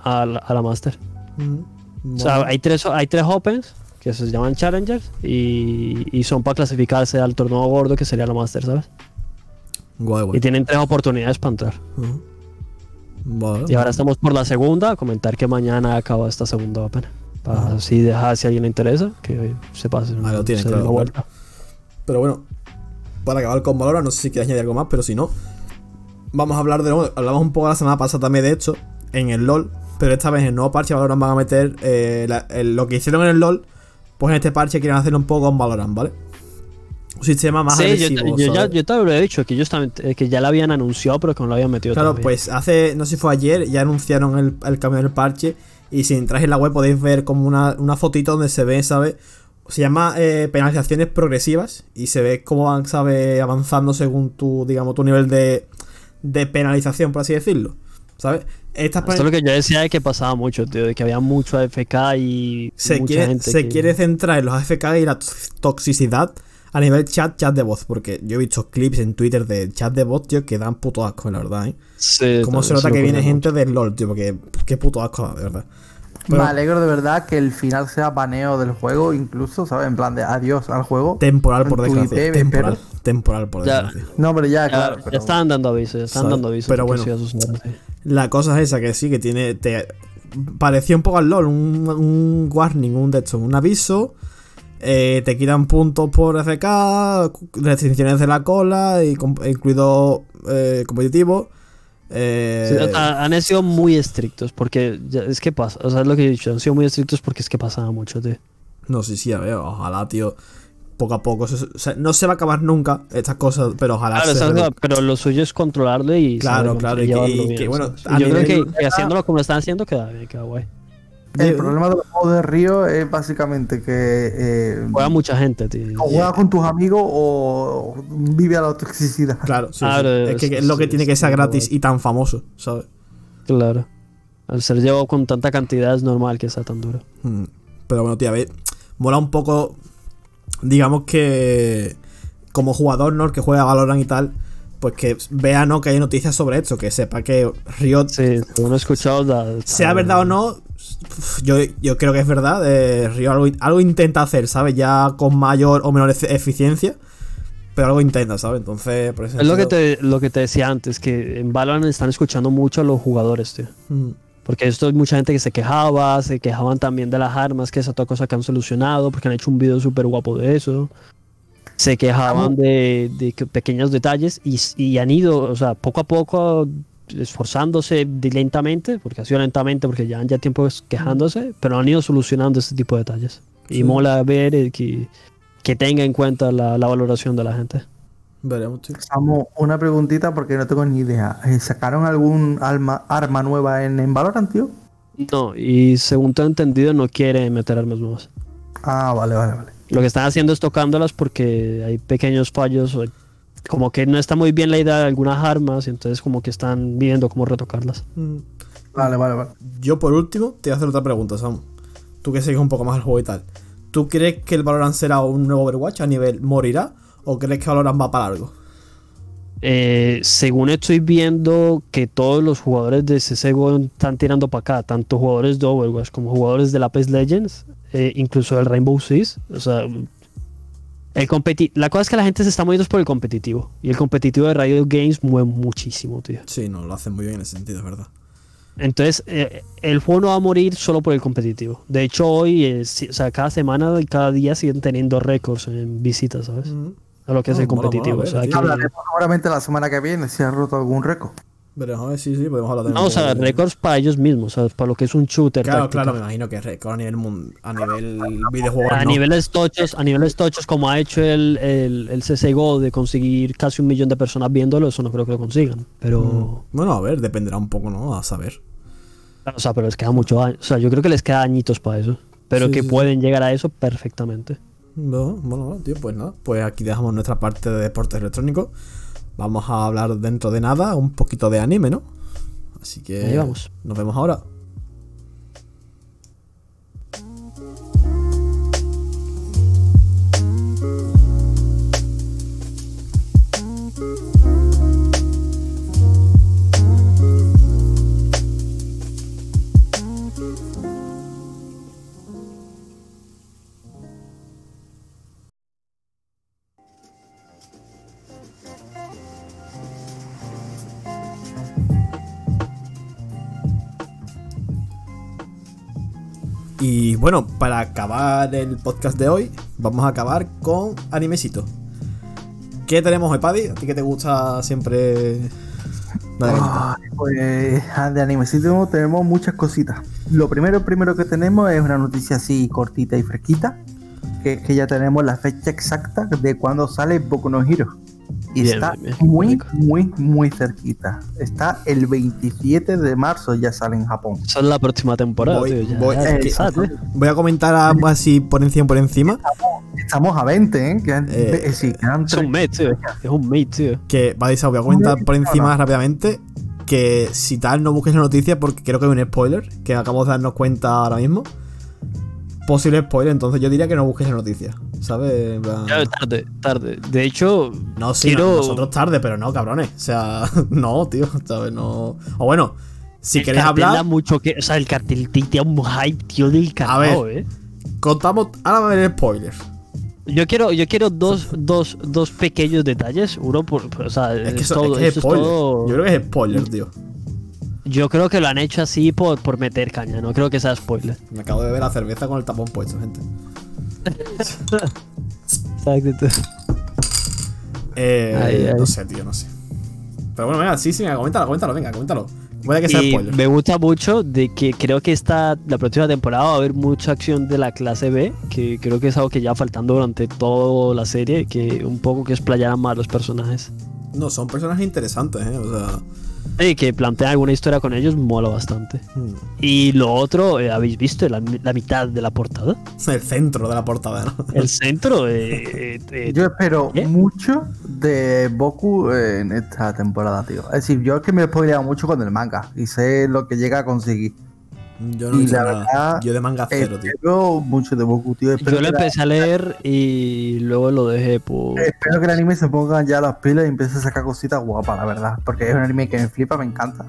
al- a la Master. Mm. O sea, Bueno. hay tres, hay tres Opens que se llaman Challengers y, y son para clasificarse al torneo gordo que sería la Master, ¿sabes? Guay, Y guay. tienen tres oportunidades para entrar. Ujú. Y ahora estamos por la segunda, comentar que mañana acaba esta segunda Open. Para así dejar, si a alguien le interesa, que se pase. Ah, lo tiene, se claro, vuelta. Pero bueno, para acabar con Valorant, no sé si quieres añadir algo más, pero si no, vamos a hablar de nuevo. Hablamos un poco la semana pasada también de esto, en el LOL, pero esta vez en el nuevo parche Valorant van a meter eh, la- el- lo que hicieron en el LOL, pues en este parche quieren hacerlo un poco con Valorant, ¿vale? Un sistema más Sí, yo, agresivo. yo ya, ¿sabes? yo te lo he dicho, que ellos también, eh, que ya la habían anunciado, pero que no lo habían metido Claro, todavía. pues hace, no sé si fue ayer, ya anunciaron el, el cambio del parche Y si entráis en la web podéis ver como una, una fotito donde se ve, ¿sabes? Se llama eh, penalizaciones progresivas y se ve cómo van, ¿sabes? Avanzando según tu, digamos, tu nivel de, de penalización, por así decirlo. ¿Sabes? Estas Esto es lo que yo decía de que pasaba mucho, tío, de que había mucho AFK y se, mucha quiere, gente se que- quiere centrar en los AFK y la toxicidad a nivel chat, chat de voz. Porque yo he visto clips en Twitter de chat de voz, tío, que dan puto asco, la verdad, ¿eh? Sí, Cómo se nota que viene gente del LOL, tío, porque qué puto asco, de verdad. Pero Me alegro de verdad que el final sea baneo del juego, incluso, ¿sabes? En plan de adiós al juego. temporal, por desgracia. IP, temporal, temporal, por desgracia. No, pero ya, Ya, claro. ya pero- estaban dando aviso, ya ¿Sabes? dando aviso. Pero bueno. La cosa es esa, que sí, que tiene. Te, parecía un poco al LOL, un, un warning, un de un aviso. Eh, te quitan puntos por FK, restricciones de la cola, y incluido eh, competitivo. eh, Sí, han sido muy estrictos porque es que pasa, o sea, es lo que he dicho, han sido muy estrictos porque es que pasaba mucho, tío. no sé si, a ver, ojalá, tío. Poco a poco. o sea, no se va a acabar nunca estas cosas, pero ojalá Claro, se pero lo suyo es controlarlo y Claro, claro, y que- llevarlo y bien, que, bueno, Y yo creo que haciéndolo como lo están haciendo queda bien, queda guay. El problema de los juegos de Río es básicamente que eh, Juega mucha gente, tío. o juegas con tus amigos o vive a la toxicidad. Claro, sí, sí. Claro, es que es- es lo que tiene que ser gratis y tan famoso, ¿sabes? Claro. Al ser llevado con tanta cantidad es normal que sea tan duro. Mm, Pero bueno, tío, a ver, mola un poco, digamos que como jugador, ¿no? El que juega Valorant y tal, pues que vea, ¿no? Que hay noticias sobre esto, que sepa que Riot, Sí, según he escuchado, la- sea verdad o no, yo, yo creo que es verdad, eh, Riot algo, algo intenta hacer, ¿sabes? Ya con mayor o menor eficiencia, pero algo intenta, ¿sabes? Entonces, por eso... Es lo que, te, lo que te decía antes, que en Valorant están escuchando mucho a los jugadores, tío. Mm, Porque esto hay mucha gente que se quejaba, se quejaban también de las armas, que es otra cosa que han solucionado, porque han hecho un video súper guapo de eso. Se quejaban de, de que- pequeños detalles y, y han ido, o sea, poco a poco esforzándose lentamente, porque ha sido lentamente, porque llevan ya tiempo quejándose, pero han ido solucionando este tipo de detalles. Y Sí. mola ver eh, que, que tenga en cuenta la, la valoración de la gente. veremos. Samu, una preguntita porque no tengo ni idea. Eh, ¿Sacaron algún alma, arma nueva en, en Valorant, tío? No, y según tengo entendido, no quiere meter armas nuevas. Ah, vale, vale, vale. Lo que están haciendo es tocándolas porque hay pequeños fallos, o como que no está muy bien la idea de algunas armas, y entonces como que están viendo cómo retocarlas. Mm. Vale, vale, vale. Yo por último te voy a hacer otra pregunta, Sam. Tú que sigues un poco más el juego y tal. ¿Tú crees que el Valorant será un nuevo Overwatch a nivel morirá? ¿O crees que Valorant va para largo? Eh, según estoy viendo que todos los jugadores de CSGO están tirando para acá, tanto jugadores de Overwatch como jugadores de la PES Legends, eh, incluso del Rainbow Six, o sea, el competi la cosa es que la gente se está moviendo es por el competitivo, y el competitivo de Riot Games mueve muchísimo, tío. Sí, no, lo hacen muy bien en ese sentido, es verdad. Entonces, eh, el juego no va a morir solo por el competitivo. De hecho, hoy, eh, o sea, cada semana y cada día siguen teniendo récords en visitas, ¿sabes? A lo que es Ah, el mola, competitivo. mola, o sea, ver, que- Hablaremos seguramente la semana que viene si ha roto algún récord. A ver, sí, sí, podemos hablar de no, o sea, récords para ellos mismos, o sea, para lo que es un shooter. Claro, táctico. claro, me imagino que récord a nivel, a nivel videojuego. A no. niveles tochos, a niveles tochos, como ha hecho el, el, el CSGO de conseguir casi un millón de personas viéndolo, eso no creo que lo consigan. Pero, Mm. Bueno, a ver, dependerá un poco, ¿no? A saber. o sea, pero les queda mucho año. O sea, yo creo que les queda añitos para eso. Pero Sí, que sí, sí. pueden llegar a eso perfectamente. No, bueno, bueno, tío, pues nada. Pues aquí dejamos nuestra parte de deportes electrónicos. Vamos a hablar dentro de nada un poquito de anime, ¿no? Así que Ahí vamos. nos vemos ahora. Bueno, para acabar el podcast de hoy, vamos a acabar con animesito. ¿Qué tenemos hoy, Paddy? ¿A ti que te gusta siempre? Ay, Pues ah, de animecito tenemos muchas cositas. Lo primero, primero que tenemos es una noticia así cortita y fresquita. Que, que ya tenemos la fecha exacta de cuando sale Boku no Hero. Y Bien, está bien, bien. muy, Rico. muy, muy cerquita. Está el 27 de marzo, ya sale en Japón. Esa es la próxima temporada, Voy- tío. Ya, voy- ya es que- está, tío. Voy a comentar algo así por encima, por encima. Estamos a 20, ¿eh? Quedan, Eh, eh, sí, Es tres. un mate, tío. Es un mate, tío. Que, vais a voy a comentar por encima rápidamente. Que si tal no busques la noticia, porque creo que hay un spoiler. Que acabamos de darnos cuenta ahora mismo. Posible spoiler, entonces yo diría que no busques la noticia. ¿Sabes? Plan- Ya, tarde, tarde. De hecho, No, sí, quiero- no, nosotros tarde, pero no, cabrones. O sea, *laughs* no, tío, ¿sabes? No. O bueno, si el queréis cartel da hablar, mucho que. O sea, el cartel te da un hype, tío, del carajo, eh. contamos. Ahora va a haber spoiler. Yo quiero, yo quiero dos, dos, dos pequeños detalles. Uno por. por- o sea, Es que es eso, todo, que es spoiler. todo- Yo creo que es spoiler, tío. Yo creo que lo han hecho así por, por meter caña, no creo que sea spoiler. Me acabo de beber la cerveza con el tapón puesto, gente. Exacto. Eh, Ay, ay. No sé, tío, no sé. Pero bueno, venga, sí, sí, venga, coméntalo, coméntalo, venga, coméntalo. Puede que sea Y spoiler. me gusta mucho de que creo que esta, la próxima temporada va a haber mucha acción de la clase B, que creo que es algo que ya faltando durante toda la serie, que un poco que explayaran más los personajes. No, son personajes interesantes, ¿eh? O sea. Y que plantean alguna historia con ellos mola bastante. hmm, Y lo otro, eh, ¿habéis visto la, la mitad de la portada? El centro de la portada, ¿no? El centro, eh, *laughs* eh, eh, Yo espero ¿Qué? mucho de Boku eh, en esta temporada, tío. Es decir, yo es que me he spoileado mucho con el manga y sé lo que llega a conseguir. Yo no he Y visto la nada. verdad, Yo de manga cero, tío. Espero mucho de Boku, tío. Espero, yo lo la- empecé a leer y luego lo dejé por... espero que el anime se ponga ya las pilas y empiece a sacar cositas guapas, la verdad. Porque es un anime que me flipa, me encanta.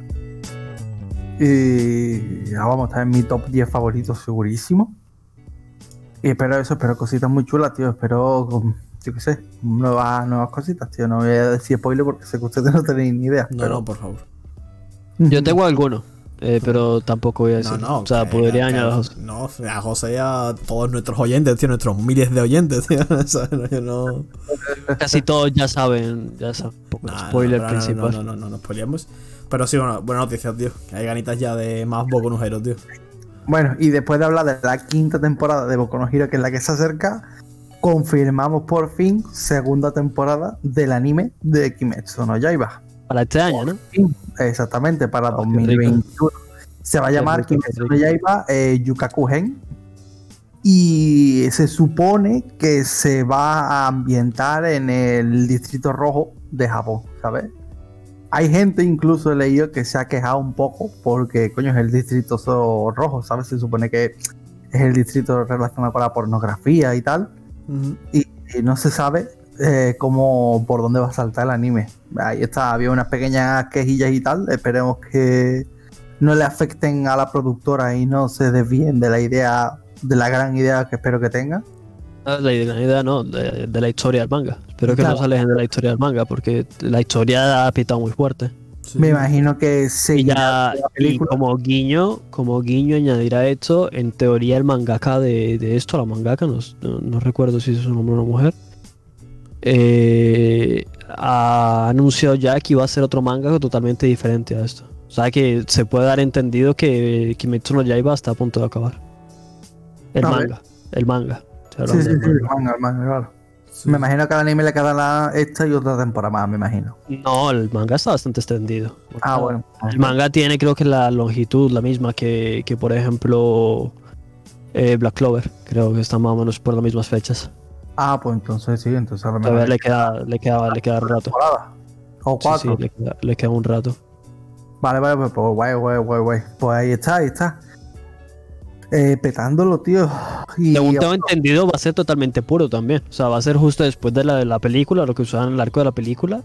Y ya vamos, está en mi top 10 favoritos, segurísimo. Y espero eso, espero cositas muy chulas, tío. Espero, yo qué sé, nuevas, nuevas cositas, tío. No voy a decir spoiler porque sé que ustedes no tenéis ni idea. No, pero... no, por favor. Yo tengo alguno, eh, pero tampoco voy a decir. No, no. o sea, que- podría que- añadir dos. No, a José y a todos nuestros oyentes, tío, nuestros miles de oyentes, tío. *laughs* No, yo no. Casi todos ya saben, ya saben. un poco el Nah, spoiler no, no, no, principal. No, no, no, no, nos spoileamos. Pero sí, bueno, buenas noticias, tío. Que hay ganitas ya de más Boku no Hero, tío. Bueno, y después de hablar de la quinta temporada de Boku no Hero, que es la que se acerca, confirmamos por fin segunda temporada del anime de Kimetsu no Yaiba. Para este año, ¿no? Exactamente, para Oh, qué 2021. Se va a llamar Kimetsu no. Yaiba eh, Yukakuhen. Y se supone que se va a ambientar en el distrito rojo de Japón, ¿sabes? Hay gente, incluso he leído, que se ha quejado un poco porque, coño, es el distrito rojo, ¿sabes? Se supone que es el distrito relacionado con la pornografía y tal. Y, y no se sabe eh, cómo, por dónde va a saltar el anime. Ahí está, había unas pequeñas quejillas y tal. Esperemos que no le afecten a la productora y no se desvíen de la idea, de la gran idea que espero que tenga. Ah, La idea, la idea no, de, de la historia del manga. Espero que Claro. no se alejen de la historia del manga, porque la historia ha pitado muy fuerte. Sí. Me imagino que Y seguirá ya, y como guiño, como guiño añadirá esto, en teoría el mangaka de, de esto, la mangaka, no, no- no recuerdo si es un hombre o una mujer, eh, ha anunciado ya que iba a ser otro manga totalmente diferente a esto. O sea que se puede dar entendido que Kimetsu no Yaiba está a punto de acabar. El A ver. manga, el manga. Sí, sí, sí, manga. el manga, el manga, claro. Sí. Me imagino que al anime le quedará esta y otra temporada más, me imagino. No, el manga está bastante extendido. Ah, bueno. El manga tiene creo que la longitud la misma que, que, por ejemplo eh, Black Clover. Creo que está más o menos por las mismas fechas. Ah, pues entonces sí, entonces a lo mejor le queda, le queda, le queda un rato. O Sí, cuatro. sí, le, queda, le queda un rato. Vale, vale, pues, pues guay, guay, guay, guay. Pues ahí está, ahí está. Eh, petándolo, tío. Y Según tengo entendido, va a ser totalmente puro también. O sea, va a ser justo después de la, de la película, lo que usaban en el arco de la película.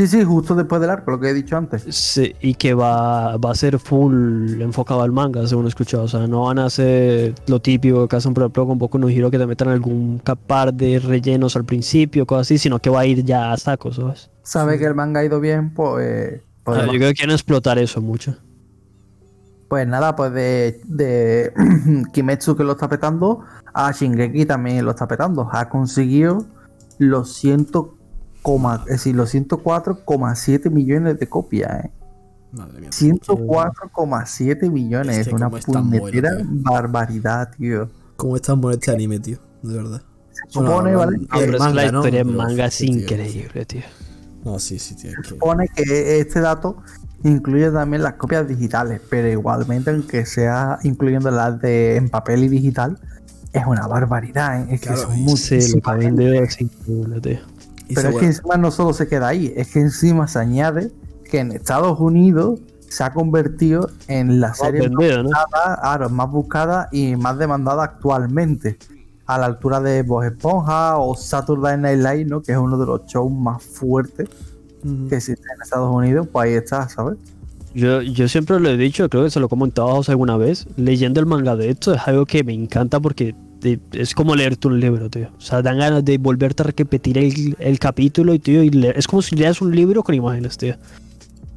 Sí, sí, justo después del arco, lo que he dicho antes. Sí, y que va, va a ser full enfocado al manga, según he escuchado. O sea, no van a hacer lo típico que hacen, por ejemplo, con Boku no Hero, que te metan algún par de rellenos al principio, cosas así, sino que va a ir ya a saco, ¿sabes? Sabe que el manga ha ido bien, pues. eh, pues, Ah, yo creo que quieren explotar eso mucho. pues nada, pues de, de *clears throat* Kimetsu que lo está petando, a Shingeki también lo está petando. Ha conseguido los 100, coma- es decir, los 104,7 millones de copias, ¿eh? Madre mía. 104,7 millones. Es que una es puñetera barbaridad, tío. ¿Cómo es tan bueno este anime, tío? De verdad. Se supone, Bueno, ¿vale? no, manga, la ¿no? historia en Pero, manga es increíble, tío. No, sí, sí, tío. que- supone que este dato incluye también las copias digitales, pero igualmente aunque sea incluyendo las de en papel y digital, es una barbaridad, ¿eh? es Claro, que son y- Sí, lo que ha vendido es increíble, tío. Pero es que encima no solo se queda ahí, es que encima se añade que en Estados Unidos se ha convertido en la Más serie más ¿no? buscada, claro, más buscada y más demandada actualmente. A la altura de Bob Esponja o Saturday Night Live, ¿no? Que es uno de los shows más fuertes que existe en Estados Unidos, pues ahí está, ¿sabes? Yo, yo siempre lo he dicho, creo que se lo he comentado a José alguna vez. Leyendo el manga de esto es algo que me encanta porque es como leerte un libro, tío. O sea, dan ganas de volverte a repetir el, el capítulo y, tío, y leer- es como si leas un libro con imágenes, tío.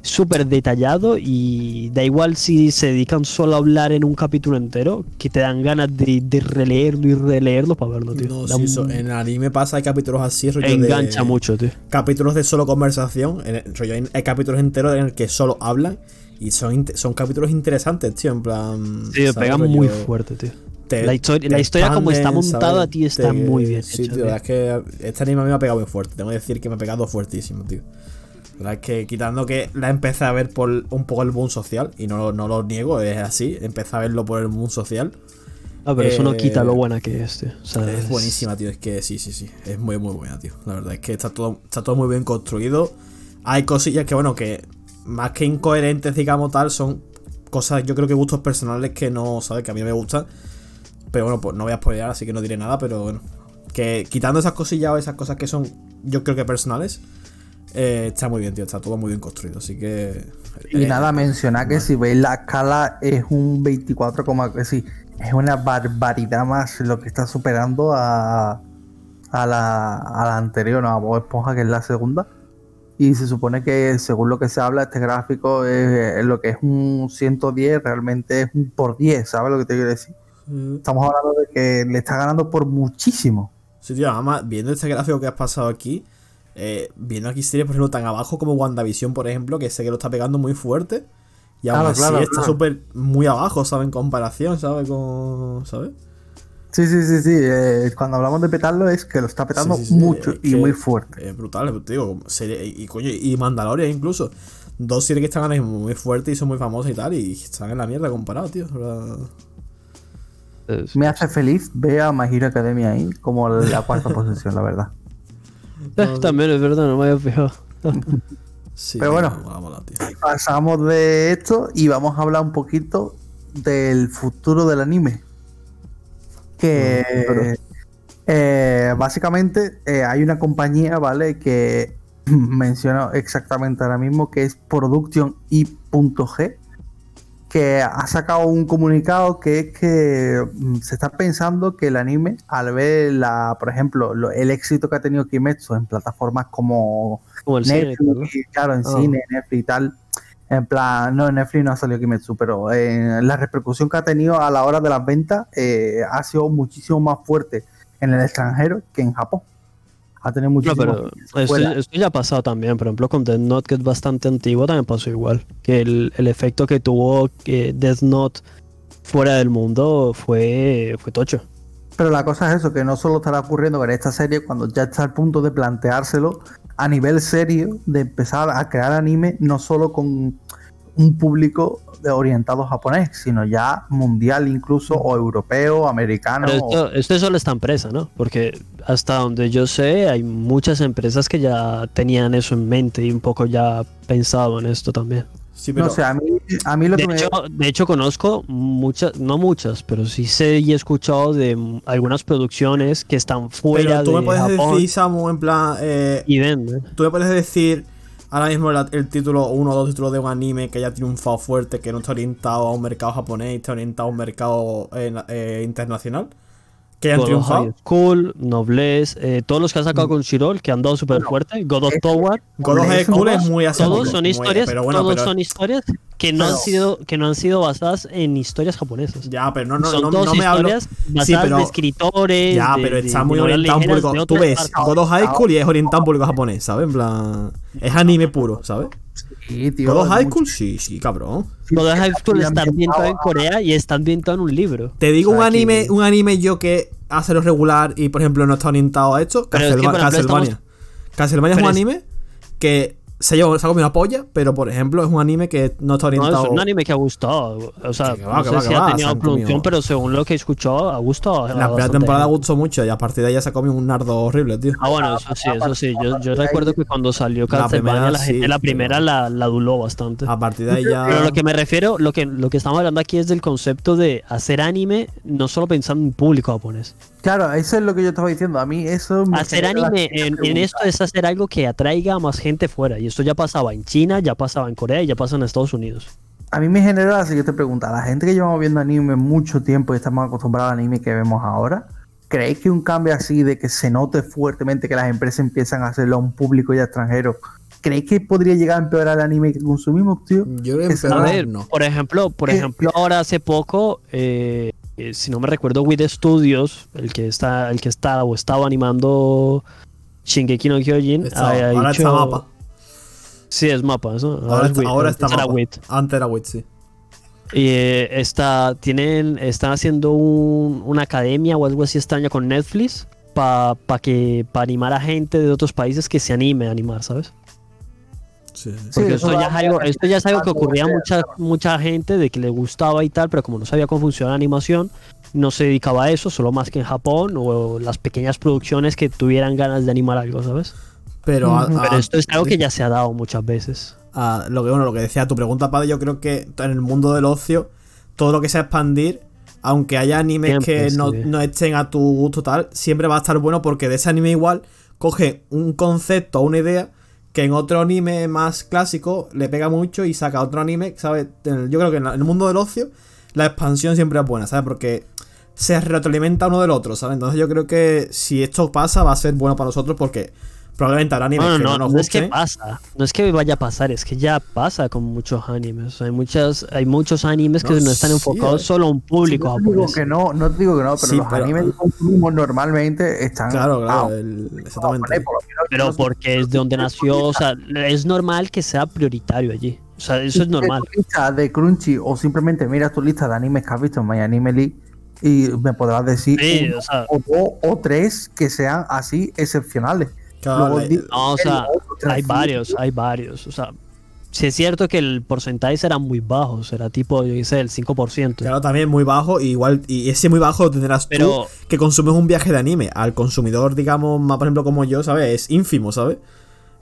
Súper detallado y da igual si se dedican solo a hablar en un capítulo entero, que te dan ganas de, de releerlo y releerlo para verlo, tío. No, sí, eso, un- en anime pasa, hay capítulos así, rollo de- engancha mucho, tío. Capítulos de solo conversación, en el- rollo, hay, hay capítulos enteros en el que solo hablan y son, son capítulos interesantes, tío, en plan... ¿sabes? pegan muy fuerte, tío. Te- La historia- la historia como está montada, ¿sabes? tío, está muy bien Sí, hecha, tío, la verdad es que este anime a mí me ha pegado muy fuerte, tengo que decir que me ha pegado fuertísimo, tío. La verdad es que quitando que la empecé a ver por un poco el boom social, y no, lo- no lo niego, es así, empecé a verlo por el boom social. Ah, pero eso no Eh, quita lo buena que es, tío. O sea, Es buenísima, tío. Es que sí, sí, sí. Es muy, muy buena, tío. La verdad es que está todo, está todo muy bien construido. Hay cosillas que, bueno, que más que incoherentes, digamos, tal, son cosas, yo creo que gustos personales que no, ¿sabes? Que a mí me gustan. Pero bueno, pues no voy a spoilear, así que no diré nada, pero bueno. Que quitando esas cosillas o esas cosas que son, yo creo que personales, eh, está muy bien, tío. Está todo muy bien construido. Así que. Y eh, nada, mencionar que si veis la escala es un 24, que sí, es una barbaridad más lo que está superando a, a, la, a la anterior, ¿no? a Bob Esponja, que es la segunda. Y se supone que según lo que se habla, este gráfico es, es lo que es un 110, realmente es un por 10, ¿sabes lo que te quiero decir? Estamos hablando de que le está ganando por muchísimo. Sí, tío, además, viendo este gráfico que has pasado aquí, eh, viendo aquí series, por ejemplo, tan abajo como WandaVision, por ejemplo, que sé que lo está pegando muy fuerte. Y aún Claro, así claro, está claro. súper muy abajo, ¿sabes? En comparación, ¿sabes? Con. ¿Sabes? Sí, sí, sí, sí. eh, cuando hablamos de petarlo es que lo está petando Sí, sí, sí, mucho es y muy fuerte. Es brutal, te digo, serie- y, coño, y Mandalorian incluso. Dos series que están muy fuertes y son muy famosas y tal, y están en la mierda comparados, tío. Es- Me hace feliz ver a My Hero Academia ahí como la cuarta *laughs* posición, la verdad. Eh, también es verdad, no me había fijado. *laughs* Sí, Pero bueno. Pasamos de esto y vamos a hablar un poquito del futuro del anime. Que eh, básicamente eh, hay una compañía, ¿vale? Que *clears throat* menciono exactamente ahora mismo, que es Production I.G, que ha sacado un comunicado que es que mm, se está pensando que el anime, al ver la, por ejemplo, lo- el éxito que ha tenido Kimetsu en plataformas como Como el cine, Netflix, claro, en Ah. cine, Netflix y tal. En plan, no, en Netflix no ha salido Kimetsu, pero eh, la repercusión que ha tenido a la hora de las ventas eh, ha sido muchísimo más fuerte en el extranjero que en Japón. Ha tenido No, muchísimo pero esto ya ha pasado también. Por ejemplo, con Death Note, que es bastante antiguo, también pasó igual. Que el, el efecto que tuvo Death Note fuera del mundo fue, fue tocho. Pero la cosa es eso, que no solo estará ocurriendo con esta serie cuando ya está al punto de planteárselo a nivel serio, de empezar a crear anime no solo con un público de orientado japonés, sino ya mundial incluso, o europeo, americano. Pero o- esto, esto es solo esta empresa, ¿no? Porque hasta donde yo sé, hay muchas empresas que ya tenían eso en mente y un poco ya pensado en esto también. Sí, pero. No sé, a mí, a mí lo De que me... hecho, de hecho, conozco muchas, no muchas, pero sí sé y he escuchado de algunas producciones que están fuera pero tú de me puedes Japón decir, Samu, en plan. eh, y venden. Tú me puedes decir ahora mismo el, el título, uno o dos títulos de un anime que haya triunfado fuerte, que no está orientado a un mercado japonés, está orientado a un mercado eh, eh, internacional. Que hayan God of triunfado. High School, Noblesse, eh, todos los que han Mm. sacado con Shirol, que han dado súper fuerte, God of Tower, God of High School es muy asiático, todos son muy- historias, pero bueno, todos pero- son historias que no han Pero- sido, que no han sido basadas en historias japonesas. Ya, pero no, no, son no, todas no me hablo. historias basadas Sí, pero- de escritores. Ya, pero está de muy orientado a un público. Tú ves partes. God of High School y es orientado a un público japonés, ¿sabes? En plan. Es anime puro, ¿sabes? Sí, tío, High mucho- School, sí, sí, cabrón. God of High School está ambientado en Corea y está ambientado en un libro. Te digo O sea, un anime, un anime yo que hace lo regular y por ejemplo no está orientado a esto, es que, Castlevania. Castlevania es un anime que se ha, llevado- se ha comido una polla, pero por ejemplo es un anime que no está No, orientado. es un anime que ha gustado. O sea, Que va, no que sé va, si ha tenido producción, comido- pero según lo que he escuchado, ha gustado. la primera temporada gustó mucho y a partir de ahí ya se ha comido un nardo horrible, tío. Ah, bueno, eso sí, eso sí. Yo, yo recuerdo que cuando salió Castlevania, la gente sí, la primera la, la aduló bastante. A partir de ahí ya. Pero lo que me refiero, lo que, lo que estamos hablando aquí es del concepto de hacer anime, no solo pensando en público japonés. Claro, eso es lo que yo estaba diciendo. A mí eso me Hacer anime en, en esto es hacer algo que atraiga a más gente fuera. Y esto ya pasaba en China, ya pasaba en Corea y ya pasa en Estados Unidos. A mí me genera la siguiente pregunta. La gente que llevamos viendo anime mucho tiempo y estamos acostumbrados al anime que vemos ahora, ¿creéis que un cambio así de que se note fuertemente que las empresas empiezan a hacerlo a un público ya extranjero, ¿creéis que podría llegar a empeorar el anime que consumimos, tío? Yo creo que Es- A ver, no. por ejemplo, por Eh, ejemplo, ahora hace poco, eh, eh, si no me recuerdo, With Studios, el que está, el que está o estaba animando Shingeki no Kyojin, Está- ahora dicho- está mapa. Sí, es mapa, eso. Ahora, es está, Wit, ahora antes está era mapa. Wit. Antes era Wit, sí. Y eh, está, tienen, están haciendo un- una academia o algo así extraño con Netflix para que para animar a gente de otros países que se anime a animar, ¿sabes? Sí, sí. Sí, Porque eso esto, ya es algo, a- esto ya es algo que ocurría a mucha, mucha gente de que le gustaba y tal, pero como no sabía cómo funciona la animación, no se dedicaba a eso, solo más que en Japón o las pequeñas producciones que tuvieran ganas de animar algo, ¿sabes? Pero, a- Ujú. a- Pero esto es algo que ya se ha dado muchas veces. a lo que bueno, lo que decía tu pregunta, padre, yo creo que en el mundo del ocio, todo lo que sea expandir, aunque haya animes Siempre, que no, sí. no estén a tu gusto tal, siempre va a estar bueno porque de ese anime igual coge un concepto o una idea que en otro anime más clásico le pega mucho y saca otro anime, ¿sabes? Yo creo que en el mundo del ocio la expansión siempre es buena, ¿sabes? Porque se retroalimenta uno del otro, ¿sabes? Entonces yo creo que si esto pasa va a ser bueno para nosotros porque probablemente habrá animes No, que no, no, no, nos no es que pasa, no es que vaya a pasar, es que ya pasa con muchos animes. Hay, muchas, hay muchos animes que No, no están sí, enfocados eh. solo a un público no te digo que no, no te digo que no, pero Sí, los pero- animes que consumimos normalmente están. Claro, claro, Ah, el- exactamente. por Pero no porque es de donde nació, o sea, es normal que sea prioritario allí. O sea, eso es normal. Tu lista de Crunchy o simplemente miras tu lista de animes que has visto en My Anime League y me podrás decir Sí, uno o sea, o dos o tres que sean así excepcionales. Claro, Luego no, o sea, hay varios, hay varios. O sea, sí es cierto que el porcentaje será muy bajo, será tipo, yo sé, el 5%. Claro, también muy bajo, y igual, y ese muy bajo lo tendrás Pero- tú que consumes un viaje de anime. Al consumidor, digamos, más por ejemplo como yo, ¿sabes? Es ínfimo, ¿sabes?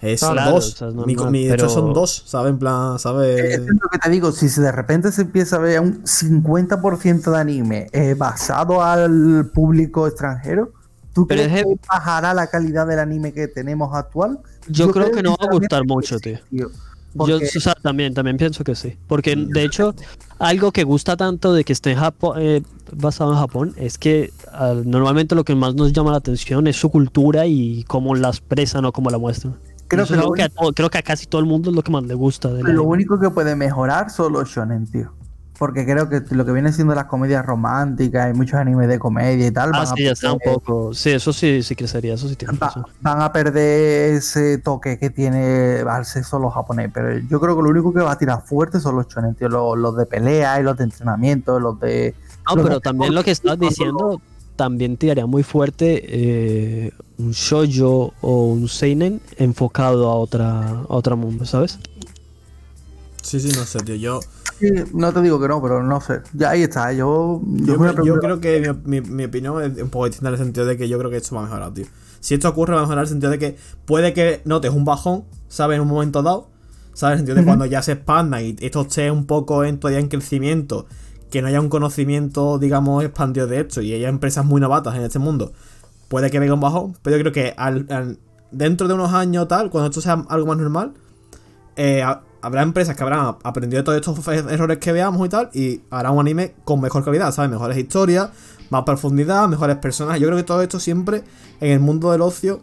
Es Claro, dos. o sea, es mi, normal, mi- de hecho pero- son dos, ¿sabes? En plan, ¿sabes? Es lo que te digo, si de repente se empieza a ver un 50% de anime eh, basado al público extranjero, ¿tú Pero crees es que bajará la calidad del anime que tenemos actual? Yo creo que no va a gustar mucho, tío. Yo, o sea, también, también pienso que sí. Porque, de hecho, algo que gusta tanto de que esté en Japón, eh, basado en Japón es que ah, normalmente lo que más nos llama la atención es su cultura y cómo la expresan o cómo la muestran. Creo que lo a todo- creo que a casi todo el mundo es lo que más le gusta. Lo anime. único que puede mejorar son los shonen, tío. Porque creo que lo que viene siendo las comedias románticas y muchos animes de comedia y tal Ah, van, a ya está un perder, poco. Sí, eso sí, sí que sería, eso sí tiene va- razón. van a perder ese toque que tiene al ser solo japonés. Pero yo creo que lo único que va a tirar fuerte son los shonen, tío. Los, los de pelea y los de entrenamiento, los de... No, los pero de- también lo que estás los- diciendo también tiraría muy fuerte eh, un shoujo o un seinen enfocado a otra a otro mundo, ¿sabes? Sí, sí, no sé, tío. Yo, No te digo que no, pero no sé. Ya ahí está. Yo, yo, yo, yo creo que mi, mi- mi opinión es un poco distinta en el sentido de que yo creo que esto va a mejorar, tío. Si esto ocurre, va a mejorar en el sentido de que puede que notes un bajón, ¿sabes? En un momento dado, ¿sabes? En el sentido de cuando ya se expanda y esto esté un poco en, todavía en crecimiento, que no haya un conocimiento, digamos, expandido de esto y haya empresas muy novatas en este mundo, puede que venga un bajón, pero yo creo que al- al- dentro de unos años tal, cuando esto sea algo más normal, eh, habrá empresas que habrán aprendido de todos estos errores que veamos y tal, y harán un anime con mejor calidad, ¿sabes? Mejores historias, más profundidad, mejores personajes. Yo creo que todo esto siempre en el mundo del ocio.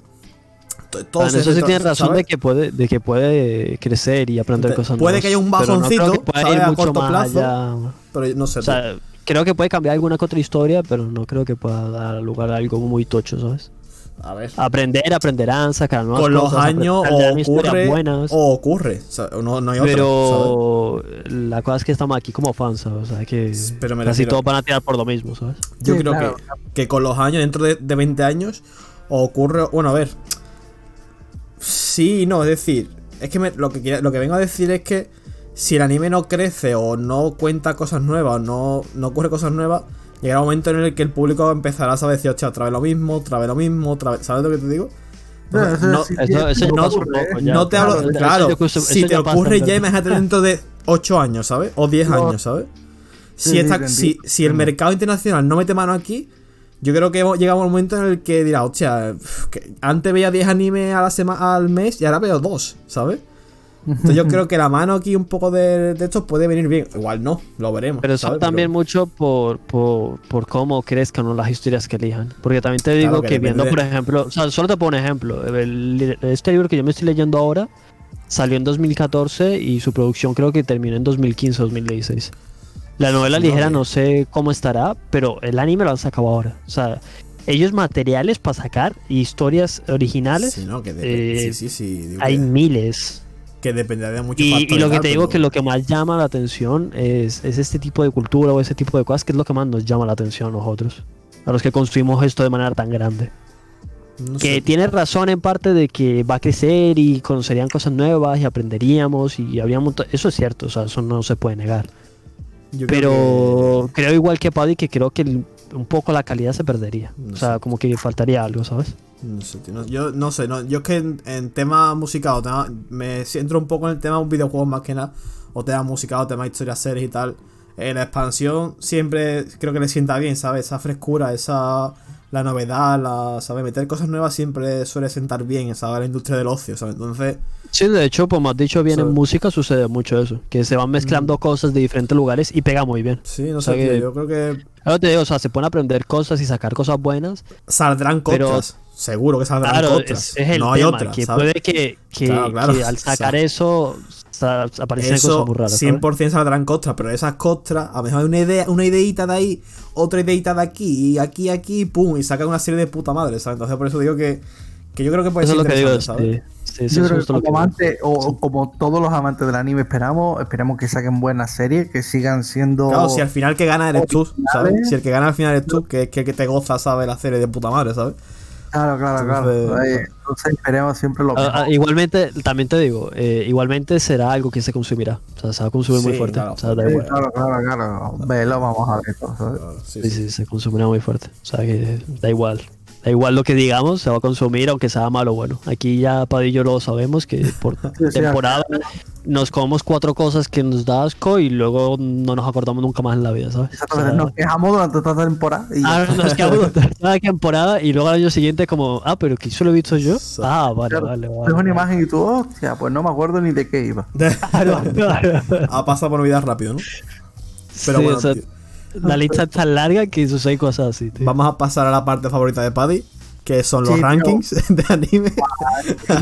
to- todo en se- eso sí tienes razón ¿sabes? de que puede de que puede crecer y aprender Te- cosas puede nuevas, que haya un no bajoncito, pueda ¿sabes? ir A mucho corto más plazo. allá. Pero no sé. O sea, creo que puede cambiar alguna que otra historia, pero no creo que pueda dar lugar a algo muy tocho, ¿sabes? A ver. Aprender, aprenderán, sacar nuevas Con los cosas, años o ocurre, buenas. o ocurre. o sea, no, no hay otra. ¿sabes? Pero la cosa es que estamos aquí como fans, ¿sabes? O sea, que Pero me casi refiero- todos van a tirar por lo mismo, ¿sabes? Yo Sí, creo claro. que, que con los años, dentro de, de 20 años, ocurre. Bueno, a ver. Sí y no, es decir, Es que me- lo, que lo que vengo a decir es que si el anime no crece o no cuenta cosas nuevas o no, no ocurre cosas nuevas, llegará un momento en el que el público empezará a saber decir, hostia, otra vez lo mismo, otra vez lo mismo, otra vez. ¿Sabes lo que te digo? No, sí, Eso, eso ya no pasa un ocurre, poco ya. no te hablo, eso claro, si te ocurre ya, imagínate dentro de 8 años, ¿sabes? O 10 No. años, ¿sabes? Si, Sí, esta- si, si el mercado internacional no mete mano aquí, yo creo que llegamos al momento en el que dirá, hostia, que antes veía 10 animes a la semana al mes y ahora veo 2, ¿sabes? Entonces yo creo que la mano aquí un poco de, de esto puede venir bien. Igual no, lo veremos. Pero eso también mucho por, por, por cómo crezcan ¿no? las historias que elijan. Porque también te digo Claro que que, viendo, por ejemplo, o sea, solo te pongo un ejemplo. El- este libro que yo me estoy leyendo ahora salió en 2014 y su producción creo que terminó en 2015-2016. La novela No, ligera que- no sé cómo estará, pero el anime lo han sacado ahora. O sea, ellos materiales para sacar historias originales Sí, no, que depende- eh, sí, sí, sí. digo hay que, miles. Que dependerá de muchos Y, y lo que te digo pero- que lo que más llama la atención es, es este tipo de cultura o ese tipo de cosas que es lo que más nos llama la atención a nosotros, a los que construimos esto de manera tan grande. no Que sé. tiene razón en parte de que va a crecer y conocerían cosas nuevas y aprenderíamos y habría montón- Eso es cierto, o sea, eso no se puede negar. Yo creo Pero creo igual que Paddy que creo que el- un poco la calidad se perdería. No o sea, sé. como que faltaría algo, ¿sabes? no sé, tío, no- yo no sé, no, yo es que en, en tema musical, tema- me centro un poco en el tema de un videojuego más que nada, o tema musical, o tema historias, series y tal. Eh, la expansión siempre creo que le sienta bien, ¿sabes? Esa frescura, esa la novedad, la, ¿sabes? Meter cosas nuevas siempre suele sentar bien, ¿sabes? La industria del ocio, ¿sabes? Entonces, Sí, de hecho, como has dicho bien, en música sucede mucho eso, que se van mezclando cosas de diferentes lugares y pega muy bien. sí, no O sea sé, yo creo que Claro, te digo, o sea, se pueden aprender cosas y sacar cosas buenas. saldrán contras. Seguro que saldrán Claro, contras. es, es el no hay otra, que ¿sabes? puede que, que- Claro, claro, que *laughs* al sacar eso aparecen Eso cosas muy raras. ¿sabes? 100% saldrán costras, pero esas costras, a lo mejor hay una idea, una ideita de ahí, otra ideita de aquí, y aquí, aquí, pum, y sacan una serie de puta madre, ¿sabes? Entonces por eso digo que, que yo creo que puede Eso es ser lo que digo. ¿sabes? Sí, sí, eso Yo creo que como que amante, o, o como todos los amantes del anime esperamos, esperemos que saquen buenas series, que sigan siendo... Claro, si al final que gana eres tú, ¿sabes? Si el que gana al final eres tú, que es que, que te goza, ¿sabes? La serie de puta madre, ¿sabes? Claro, claro, claro. Entonces- Ahí, Entonces esperemos siempre lo Ah, ah, igualmente, también te digo, eh, igualmente será algo que se consumirá. O sea, se va a consumir muy Sí, fuerte. claro. O sea, Sí, claro, claro, claro. Velo, vamos a ver esto, ¿sabes? Claro, sí, Sí, sí. sí, se consumirá muy fuerte. O sea, que da igual. Da igual lo que digamos, se va a consumir aunque sea malo o bueno. Aquí ya yo lo sabemos que por *laughs* temporada nos comemos cuatro cosas que nos da asco y luego no nos acordamos nunca más en la vida, ¿sabes? O sea, nos quejamos durante toda la temporada y Ah, nos quedamos durante *laughs* toda la temporada y luego al año siguiente como, ah, pero que eso lo he visto yo. Ah, vale, Claro, vale, vale. ves una imagen y tú, hostia, pues no me acuerdo ni de qué iba. *laughs* Ha pasado por vida rápido, ¿no? Pero Sí, bueno, o sea, tío, la lista es tan larga que suceden cosas así, tío. vamos a pasar a la parte favorita de Paddy, que son los Sí, tío. rankings *laughs* de anime.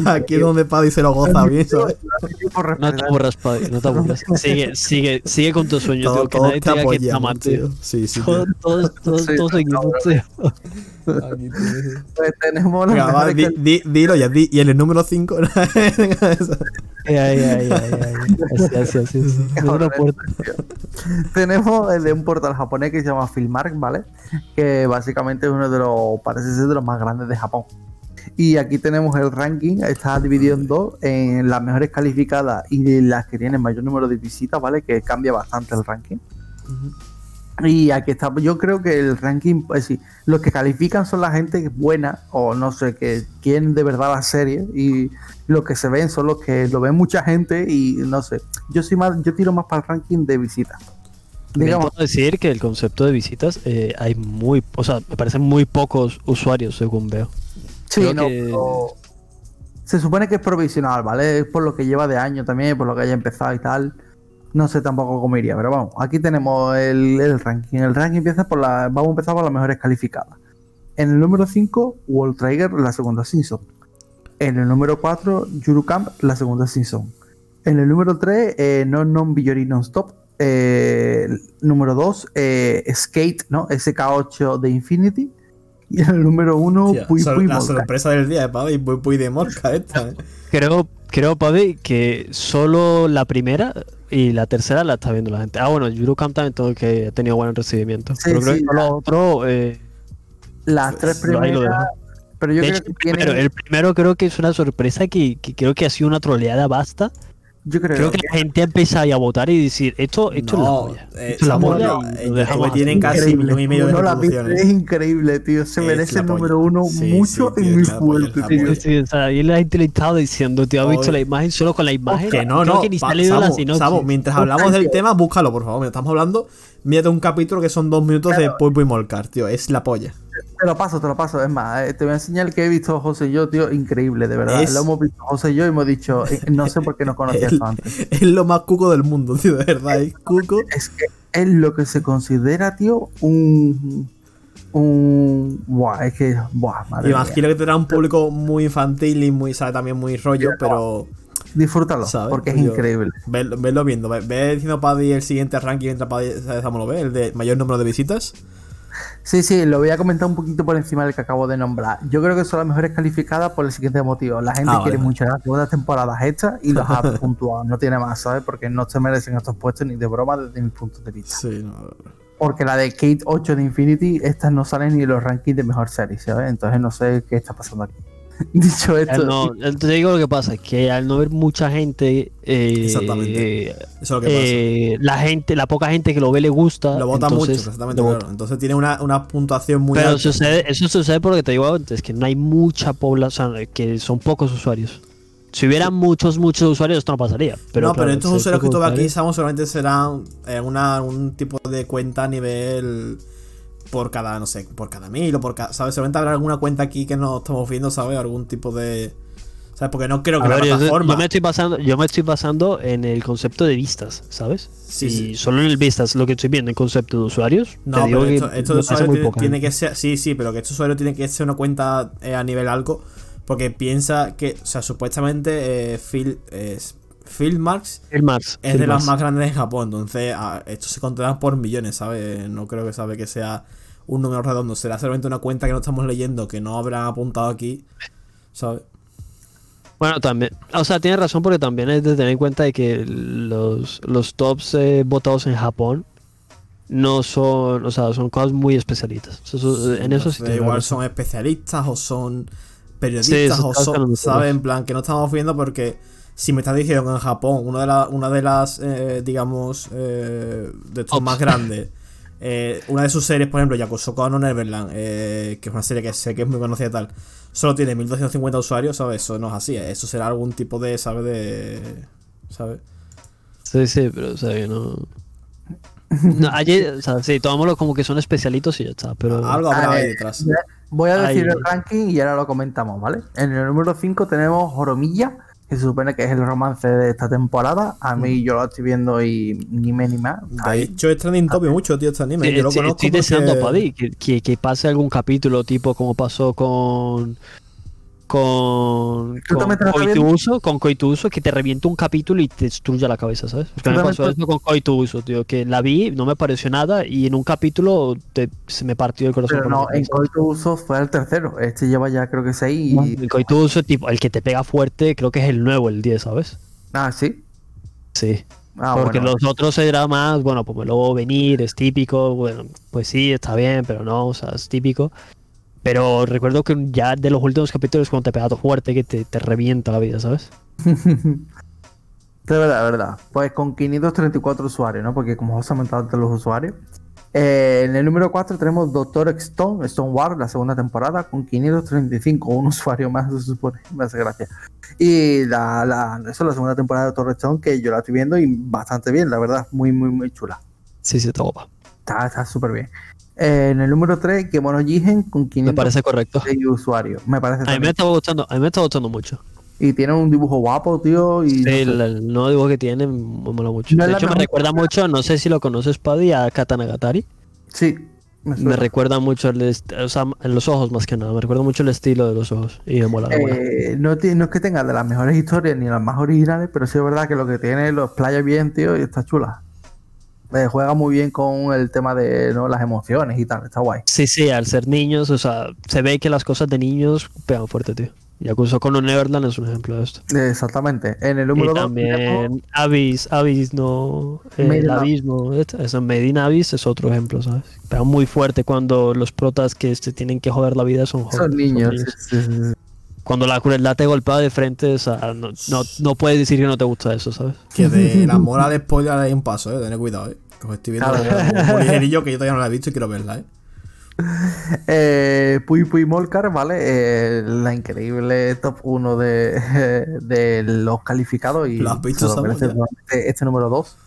Aquí es donde Paddy se lo goza bien, ¿sabes? No te aburras, Paddy, no te aburras. *laughs* Sigue, sigue, sigue con tu sueño, Todo- tío. Que nadie te diga que apoyamos, aman, tío. Sí, sí, Todos, *laughs* todos, todos, Sí, todos seguimos, tío. Pues tenemos Venga, las va, mejores di- di- dilo ya, di- y en el número 5. Ay, ay, ay, ay, ay. Así, así, así. así. Puerta. *laughs* Tenemos el de un portal japonés que se llama Filmark, ¿vale? Que básicamente es uno de los, parece ser de los más grandes de Japón. Y aquí tenemos el ranking, está dividido en dos, en las mejores calificadas y las que tienen mayor número de visitas, ¿vale? Que cambia bastante el ranking. Y aquí está, yo creo que el ranking, pues sí, los que califican son la gente buena, o no sé, que quieren de verdad la serie, y los que se ven son los que lo ven mucha gente, y no sé, yo soy más, yo tiro más para el ranking de visitas. Digamos, puedo decir que el concepto de visitas eh, hay muy, o sea, me parecen muy pocos usuarios según veo. sí, creo no, que- pero se supone que es provisional, ¿vale? Es por lo que lleva de año también, por lo que haya empezado y tal. No sé tampoco cómo iría, pero vamos, aquí tenemos el, el ranking. El ranking empieza por la. Vamos a empezar por las mejores calificadas. En el número 5, World Trigger, la segunda season. En el número 4, Yuru Camp, la segunda season. En el número 3, eh, No Non Biyori Non-Stop. Eh, el número 2, eh, Skate, ¿no? SK8 de Infinity. Y en el número 1, Pui Sor- Pui la sorpresa del día de Paddy, Pui Pui de Morca esta, ¿eh? Creo, creo, Paddy, que solo la primera y la tercera la está viendo la gente. Ah, bueno, Yuru Camp también tengo que ha tenido buen recibimiento. Sí, pero creo sí, que lo otro, eh, Las tres primeras. Pero yo De creo hecho, que el primero, el primero creo que es una sorpresa que, que creo que ha sido una troleada basta. Yo creo, Creo que la gente ha empezado a votar y decir, esto, esto es la No, polla. eh, Esto es la polla no, tienen casi millón y medio de No la viste, reproducciones. es increíble, tío. Se Es merece el número uno Sí, mucho sí, y muy fuerte, tío. Sí, o sea, y la gente le estaba diciendo, tío, has visto la imagen solo con la imagen. Que no, no. que ni ha. Samu, mientras hablamos del tema, búscalo, por favor. Estamos hablando, mírate un capítulo que son dos minutos de Pulpo y Molcar, tío. Es la polla. Te lo paso, te lo paso. Es más, eh, te voy a enseñar el que he visto José y yo, tío. Increíble, de verdad. Es- Lo hemos visto José y yo y hemos dicho, eh, no sé por qué no conocía El- antes. *laughs* Es lo más cuco del mundo, tío, de verdad. Es cuco. Es que es lo que se considera, tío, un. Un. Buah, es que. Buah, madre mía. Imagino que tendrá un público muy infantil y muy, sabe, también muy rollo, pero. Disfrútalo, ¿sabes? porque es yo- increíble. Ve- Vedlo viendo. Ve, ve diciendo Paddy el siguiente ranking mientras Paddy Samu lo ve, el de mayor número de visitas. Sí, sí, lo voy a comentar un poquito por encima del que acabo de nombrar. Yo creo que son las mejores calificadas por el siguiente motivo. La gente Ah, quiere vale. muchas las segundas temporadas hechas y los ha *laughs* puntuado. No tiene más, ¿sabes? Porque no se merecen estos puestos ni de broma desde mi punto de vista. Sí, no. Porque la de Kate 8 de Infinity, estas no salen ni en los rankings de mejor serie, ¿sabes? Entonces no sé qué está pasando aquí. *laughs* Dicho esto, no, te digo lo que pasa, es que al no ver mucha gente, eh, Exactamente. Eso es lo que pasa. eh, la gente, la poca gente que lo ve le gusta. Lo vota mucho, exactamente, lo claro. vota. Entonces tiene una, una puntuación muy Pero alta. sucede, eso sucede porque te digo antes, que no hay mucha población, que son pocos usuarios. Si hubieran muchos, muchos usuarios, esto no pasaría. Pero no, pero estos usuarios que ves aquí, Samu, solamente serán eh, una, un tipo de cuenta a nivel por cada, no sé, por cada mil o por cada, ¿sabes? Seguramente habrá alguna cuenta aquí que no estamos viendo, ¿sabes? Algún tipo de... ¿Sabes? Porque no creo que la ver, yo, plataforma... yo me estoy basando, yo me estoy basando en el concepto de vistas, ¿sabes? Sí, y sí. solo en el vistas lo que estoy viendo en concepto de usuarios. No, pero esto, esto de usuario tiene, poca tiene gente. que ser... Sí, sí, pero que este usuario tiene que ser una cuenta eh, a nivel algo. Porque piensa que, o sea, supuestamente eh, Phil, eh, Phil Marks El Max. es de las más grandes de Japón, entonces a- esto se contará por millones, ¿sabes? No creo que sabe que sea un número redondo, será solamente una cuenta que no estamos leyendo, que no habrán apuntado aquí, ¿sabes? Bueno, también. O sea, tienes razón porque también es de tener en cuenta de que los, los tops eh, votados en Japón no son, o sea, son cosas muy especialistas. Eso- eso- en eso sí igual son especialistas o son Sí, periodistas o son, ¿sabes? En plan, que no estamos viendo porque si me estás diciendo que en Japón una de, la- una de las, eh, digamos, eh, de estos más grandes, eh, una de sus series, por ejemplo, Yakusoku no Neverland, eh, que es una serie que sé que es muy conocida y tal, solo tiene 1250 usuarios, ¿sabes? Eso no es así, eso será algún tipo de, ¿sabes? De... ¿Sabes? Sí, sí, pero o sea, que no. no allí, o sea, sí, tomámoslo como que son especialitos y ya está. Pero Algo habrá ahí detrás. Voy a decir Ay. el ranking y ahora lo comentamos, ¿vale? En el número 5 tenemos Joromilla, que se supone que es el romance de esta temporada. A mí yo lo estoy viendo y ni me ni más. De hecho, es trending topic mucho, tío, este anime. Sí, Yo lo conozco estoy deseando porque- Paddy que, que, que pase algún capítulo tipo como pasó con con ¿Tú con? Coituso, con Coituso, que te revienta un capítulo y te destruya la cabeza, ¿sabes? Porque ¿Tú me pasó eso con Coituso, tío, que la vi, no me pareció nada y en un capítulo te- se me partió el corazón. Pero no, en mitad. Coito Uso fue el tercero. Este lleva ya creo que 6 y. El Coituso, tipo, el que te pega fuerte, creo que es el nuevo, el 10, ¿sabes? Ah, sí. Sí. Ah, Porque bueno. los otros era más, bueno, pues me lo venir, es típico, bueno, pues sí, está bien, pero no, o sea, es típico. Pero recuerdo que ya de los últimos capítulos cuando te pega fuerte que te, te revienta la vida, ¿sabes? *laughs* De verdad, de verdad. Pues con 534 usuarios, ¿no? Porque como comentado antes los usuarios. Eh, en el número 4 tenemos Doctor Stone, Stone War, la segunda temporada, con 535, un usuario más, se supone. Me hace gracia. Y la, la, eso es la segunda temporada de Doctor Stone, que yo la estoy viendo y bastante bien, la verdad. Muy, muy, muy chula. Sí, sí, está guapa. Está súper bien. Eh, en el número 3, Kemono Jigen, con Me 500 parece correcto. usuarios. Me parece A mí me está gustando, a mí me está gustando mucho. Y tiene un dibujo guapo, tío. Y Sí, no sé. el, el nuevo dibujo que tiene me mola mucho. No de hecho, me recuerda mucho, no sé si lo conoces, Paddy, a Katanagatari. Sí, me Me recuerda mucho, el o sea, en los ojos más que nada, me recuerda mucho el estilo de los ojos. Y me mola, me mola. Eh, no, no es que tenga de las mejores historias ni las más originales, pero sí es verdad que lo que tiene los playas bien, tío, y está chula. Eh, juega muy bien con el tema de ¿no? las emociones y tal, está guay. Sí, sí, al ser niños, o sea, se ve que las cosas de niños pegan fuerte, tío. Yakuza con Neverland es un ejemplo de esto. Exactamente. En el número y 2 también Abyss, Abyss no. eh, el abismo, este, eso, Medina Abyss es otro ejemplo, ¿sabes? Pega muy fuerte cuando los protas que se tienen que joder la vida son jóvenes. son niños. sí, sí, sí, sí. Cuando la crueldad te golpea de frente, o sea, no, no, no puedes decir que no te gusta eso, ¿sabes? Que de *laughs* la moral de spoiler hay un paso, eh. Tened cuidado, eh. Que os estoy viendo Claro. como un ligerillo que yo todavía no la he visto y quiero verla, eh. Eh, Puy Puy Molcar, ¿vale? Eh, la increíble top 1 de, *laughs* de los calificados y ¿Lo has visto, este, este número 2.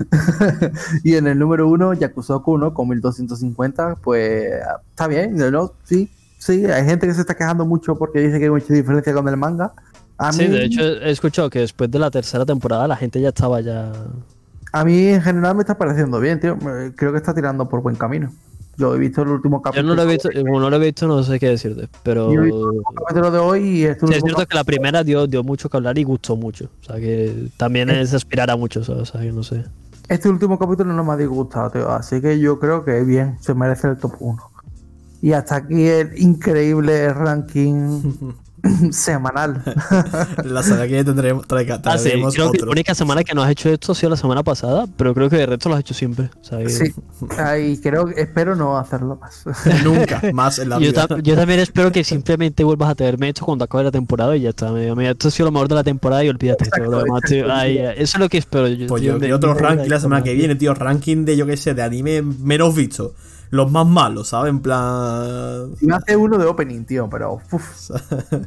*laughs* y en el número 1, Yakusoku, ¿no? Con 1250, pues está bien, ¿no? Sí, sí, hay gente que se está quejando mucho porque dice que hay mucha diferencia con el manga. A Sí, mí, de hecho he escuchado que después de la tercera temporada la gente ya estaba ya... a mí en general me está pareciendo bien, tío. Creo que está tirando por buen camino. Yo he visto el último Yo capítulo. no lo he visto, como no lo he visto no sé qué decirte, pero... Yo he visto el capítulo de hoy y Sí, es cierto que la primera dio, dio mucho que hablar y gustó mucho. O sea, que también es aspirar a mucho, ¿sabes? O sea, que no sé. Este último capítulo no me ha disgustado, tío. Así que yo creo que bien, se merece el top 1. Y hasta aquí el increíble ranking *laughs* semanal. *laughs* La semana que viene tendremos, traiga- Ah, sí, creo que la única semana que no has hecho esto ha sido la semana pasada, pero creo que de resto lo has hecho siempre. O sea, que- sí. Ay, creo, espero no hacerlo más. *laughs* Nunca más en la Yo, vida. yo también espero que simplemente vuelvas a tenerme hecho cuando acabe la temporada y ya está. Mira, mira, esto ha sido lo mejor de la temporada y olvídate. de todo lo demás, tío. Ay, ay, eso es lo que espero. Yo, Pues tío, yo quiero otro ranking la semana que viene, tío. Ranking de, yo qué sé, de anime menos visto. Los más malos, ¿sabes? En plan. Me hace uno de opening, tío, pero uf, *laughs*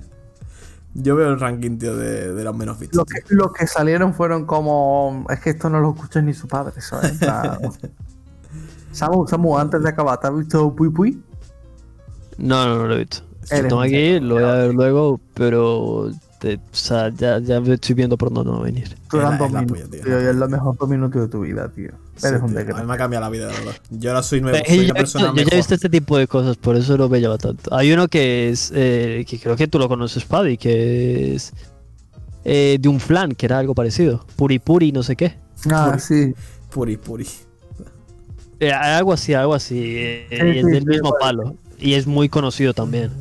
Yo veo el ranking, tío, de, de los menos vistos. los, que, los que salieron fueron como. Es que esto no lo escucha ni su padre, ¿sabes? *laughs* Samu, Samu, antes de acabar, ¿te has visto Puy Puy? No, no, no lo he visto. Lo tengo aquí, lo voy a ver luego, pero te- o sea, ya, ya estoy viendo por dónde va a venir. Duran dos minutos, tío, es lo mejor dos minutos de tu vida, tío. Sí, Eres un tío, a mí me ha cambiado la vida, de verdad. Yo ahora soy nuevo, Eh, soy yo, una ya he persona visto- yo ya he visto este tipo de cosas, por eso no me llama tanto. Hay uno que es, eh, que creo que tú lo conoces, Paddy, que es eh, de un flan, que era algo parecido. Puri Puri, no sé qué. Ah, Puri. sí. Puri, puri. Eh, algo así, algo así. eh, Sí, y es sí, del sí, mismo palo. Y es muy conocido también.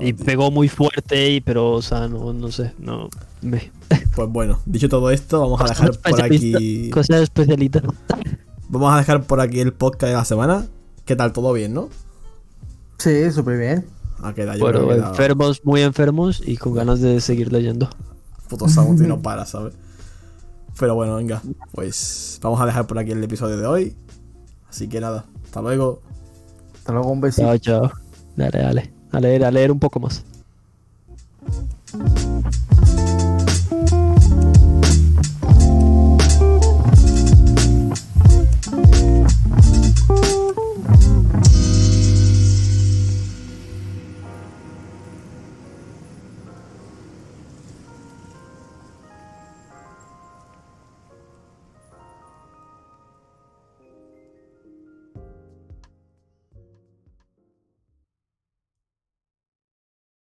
Y tío. pegó muy fuerte, y, pero, o sea, no, no sé. No, me... Pues bueno, dicho todo esto, vamos a dejar por aquí. Cosas especialitas. Vamos a dejar por aquí el podcast de la semana. ¿Qué tal? ¿Todo bien, no? Sí, súper bien. Ha quedado Bueno, enfermos, muy enfermos y con ganas de seguir leyendo. Puto Samuti no *laughs* para, ¿sabes? Pero bueno, venga. Pues vamos a dejar por aquí el episodio de hoy. Así que nada, hasta luego. Hasta luego, un besito. Chao, chao. Dale, dale. A leer, a leer un poco más.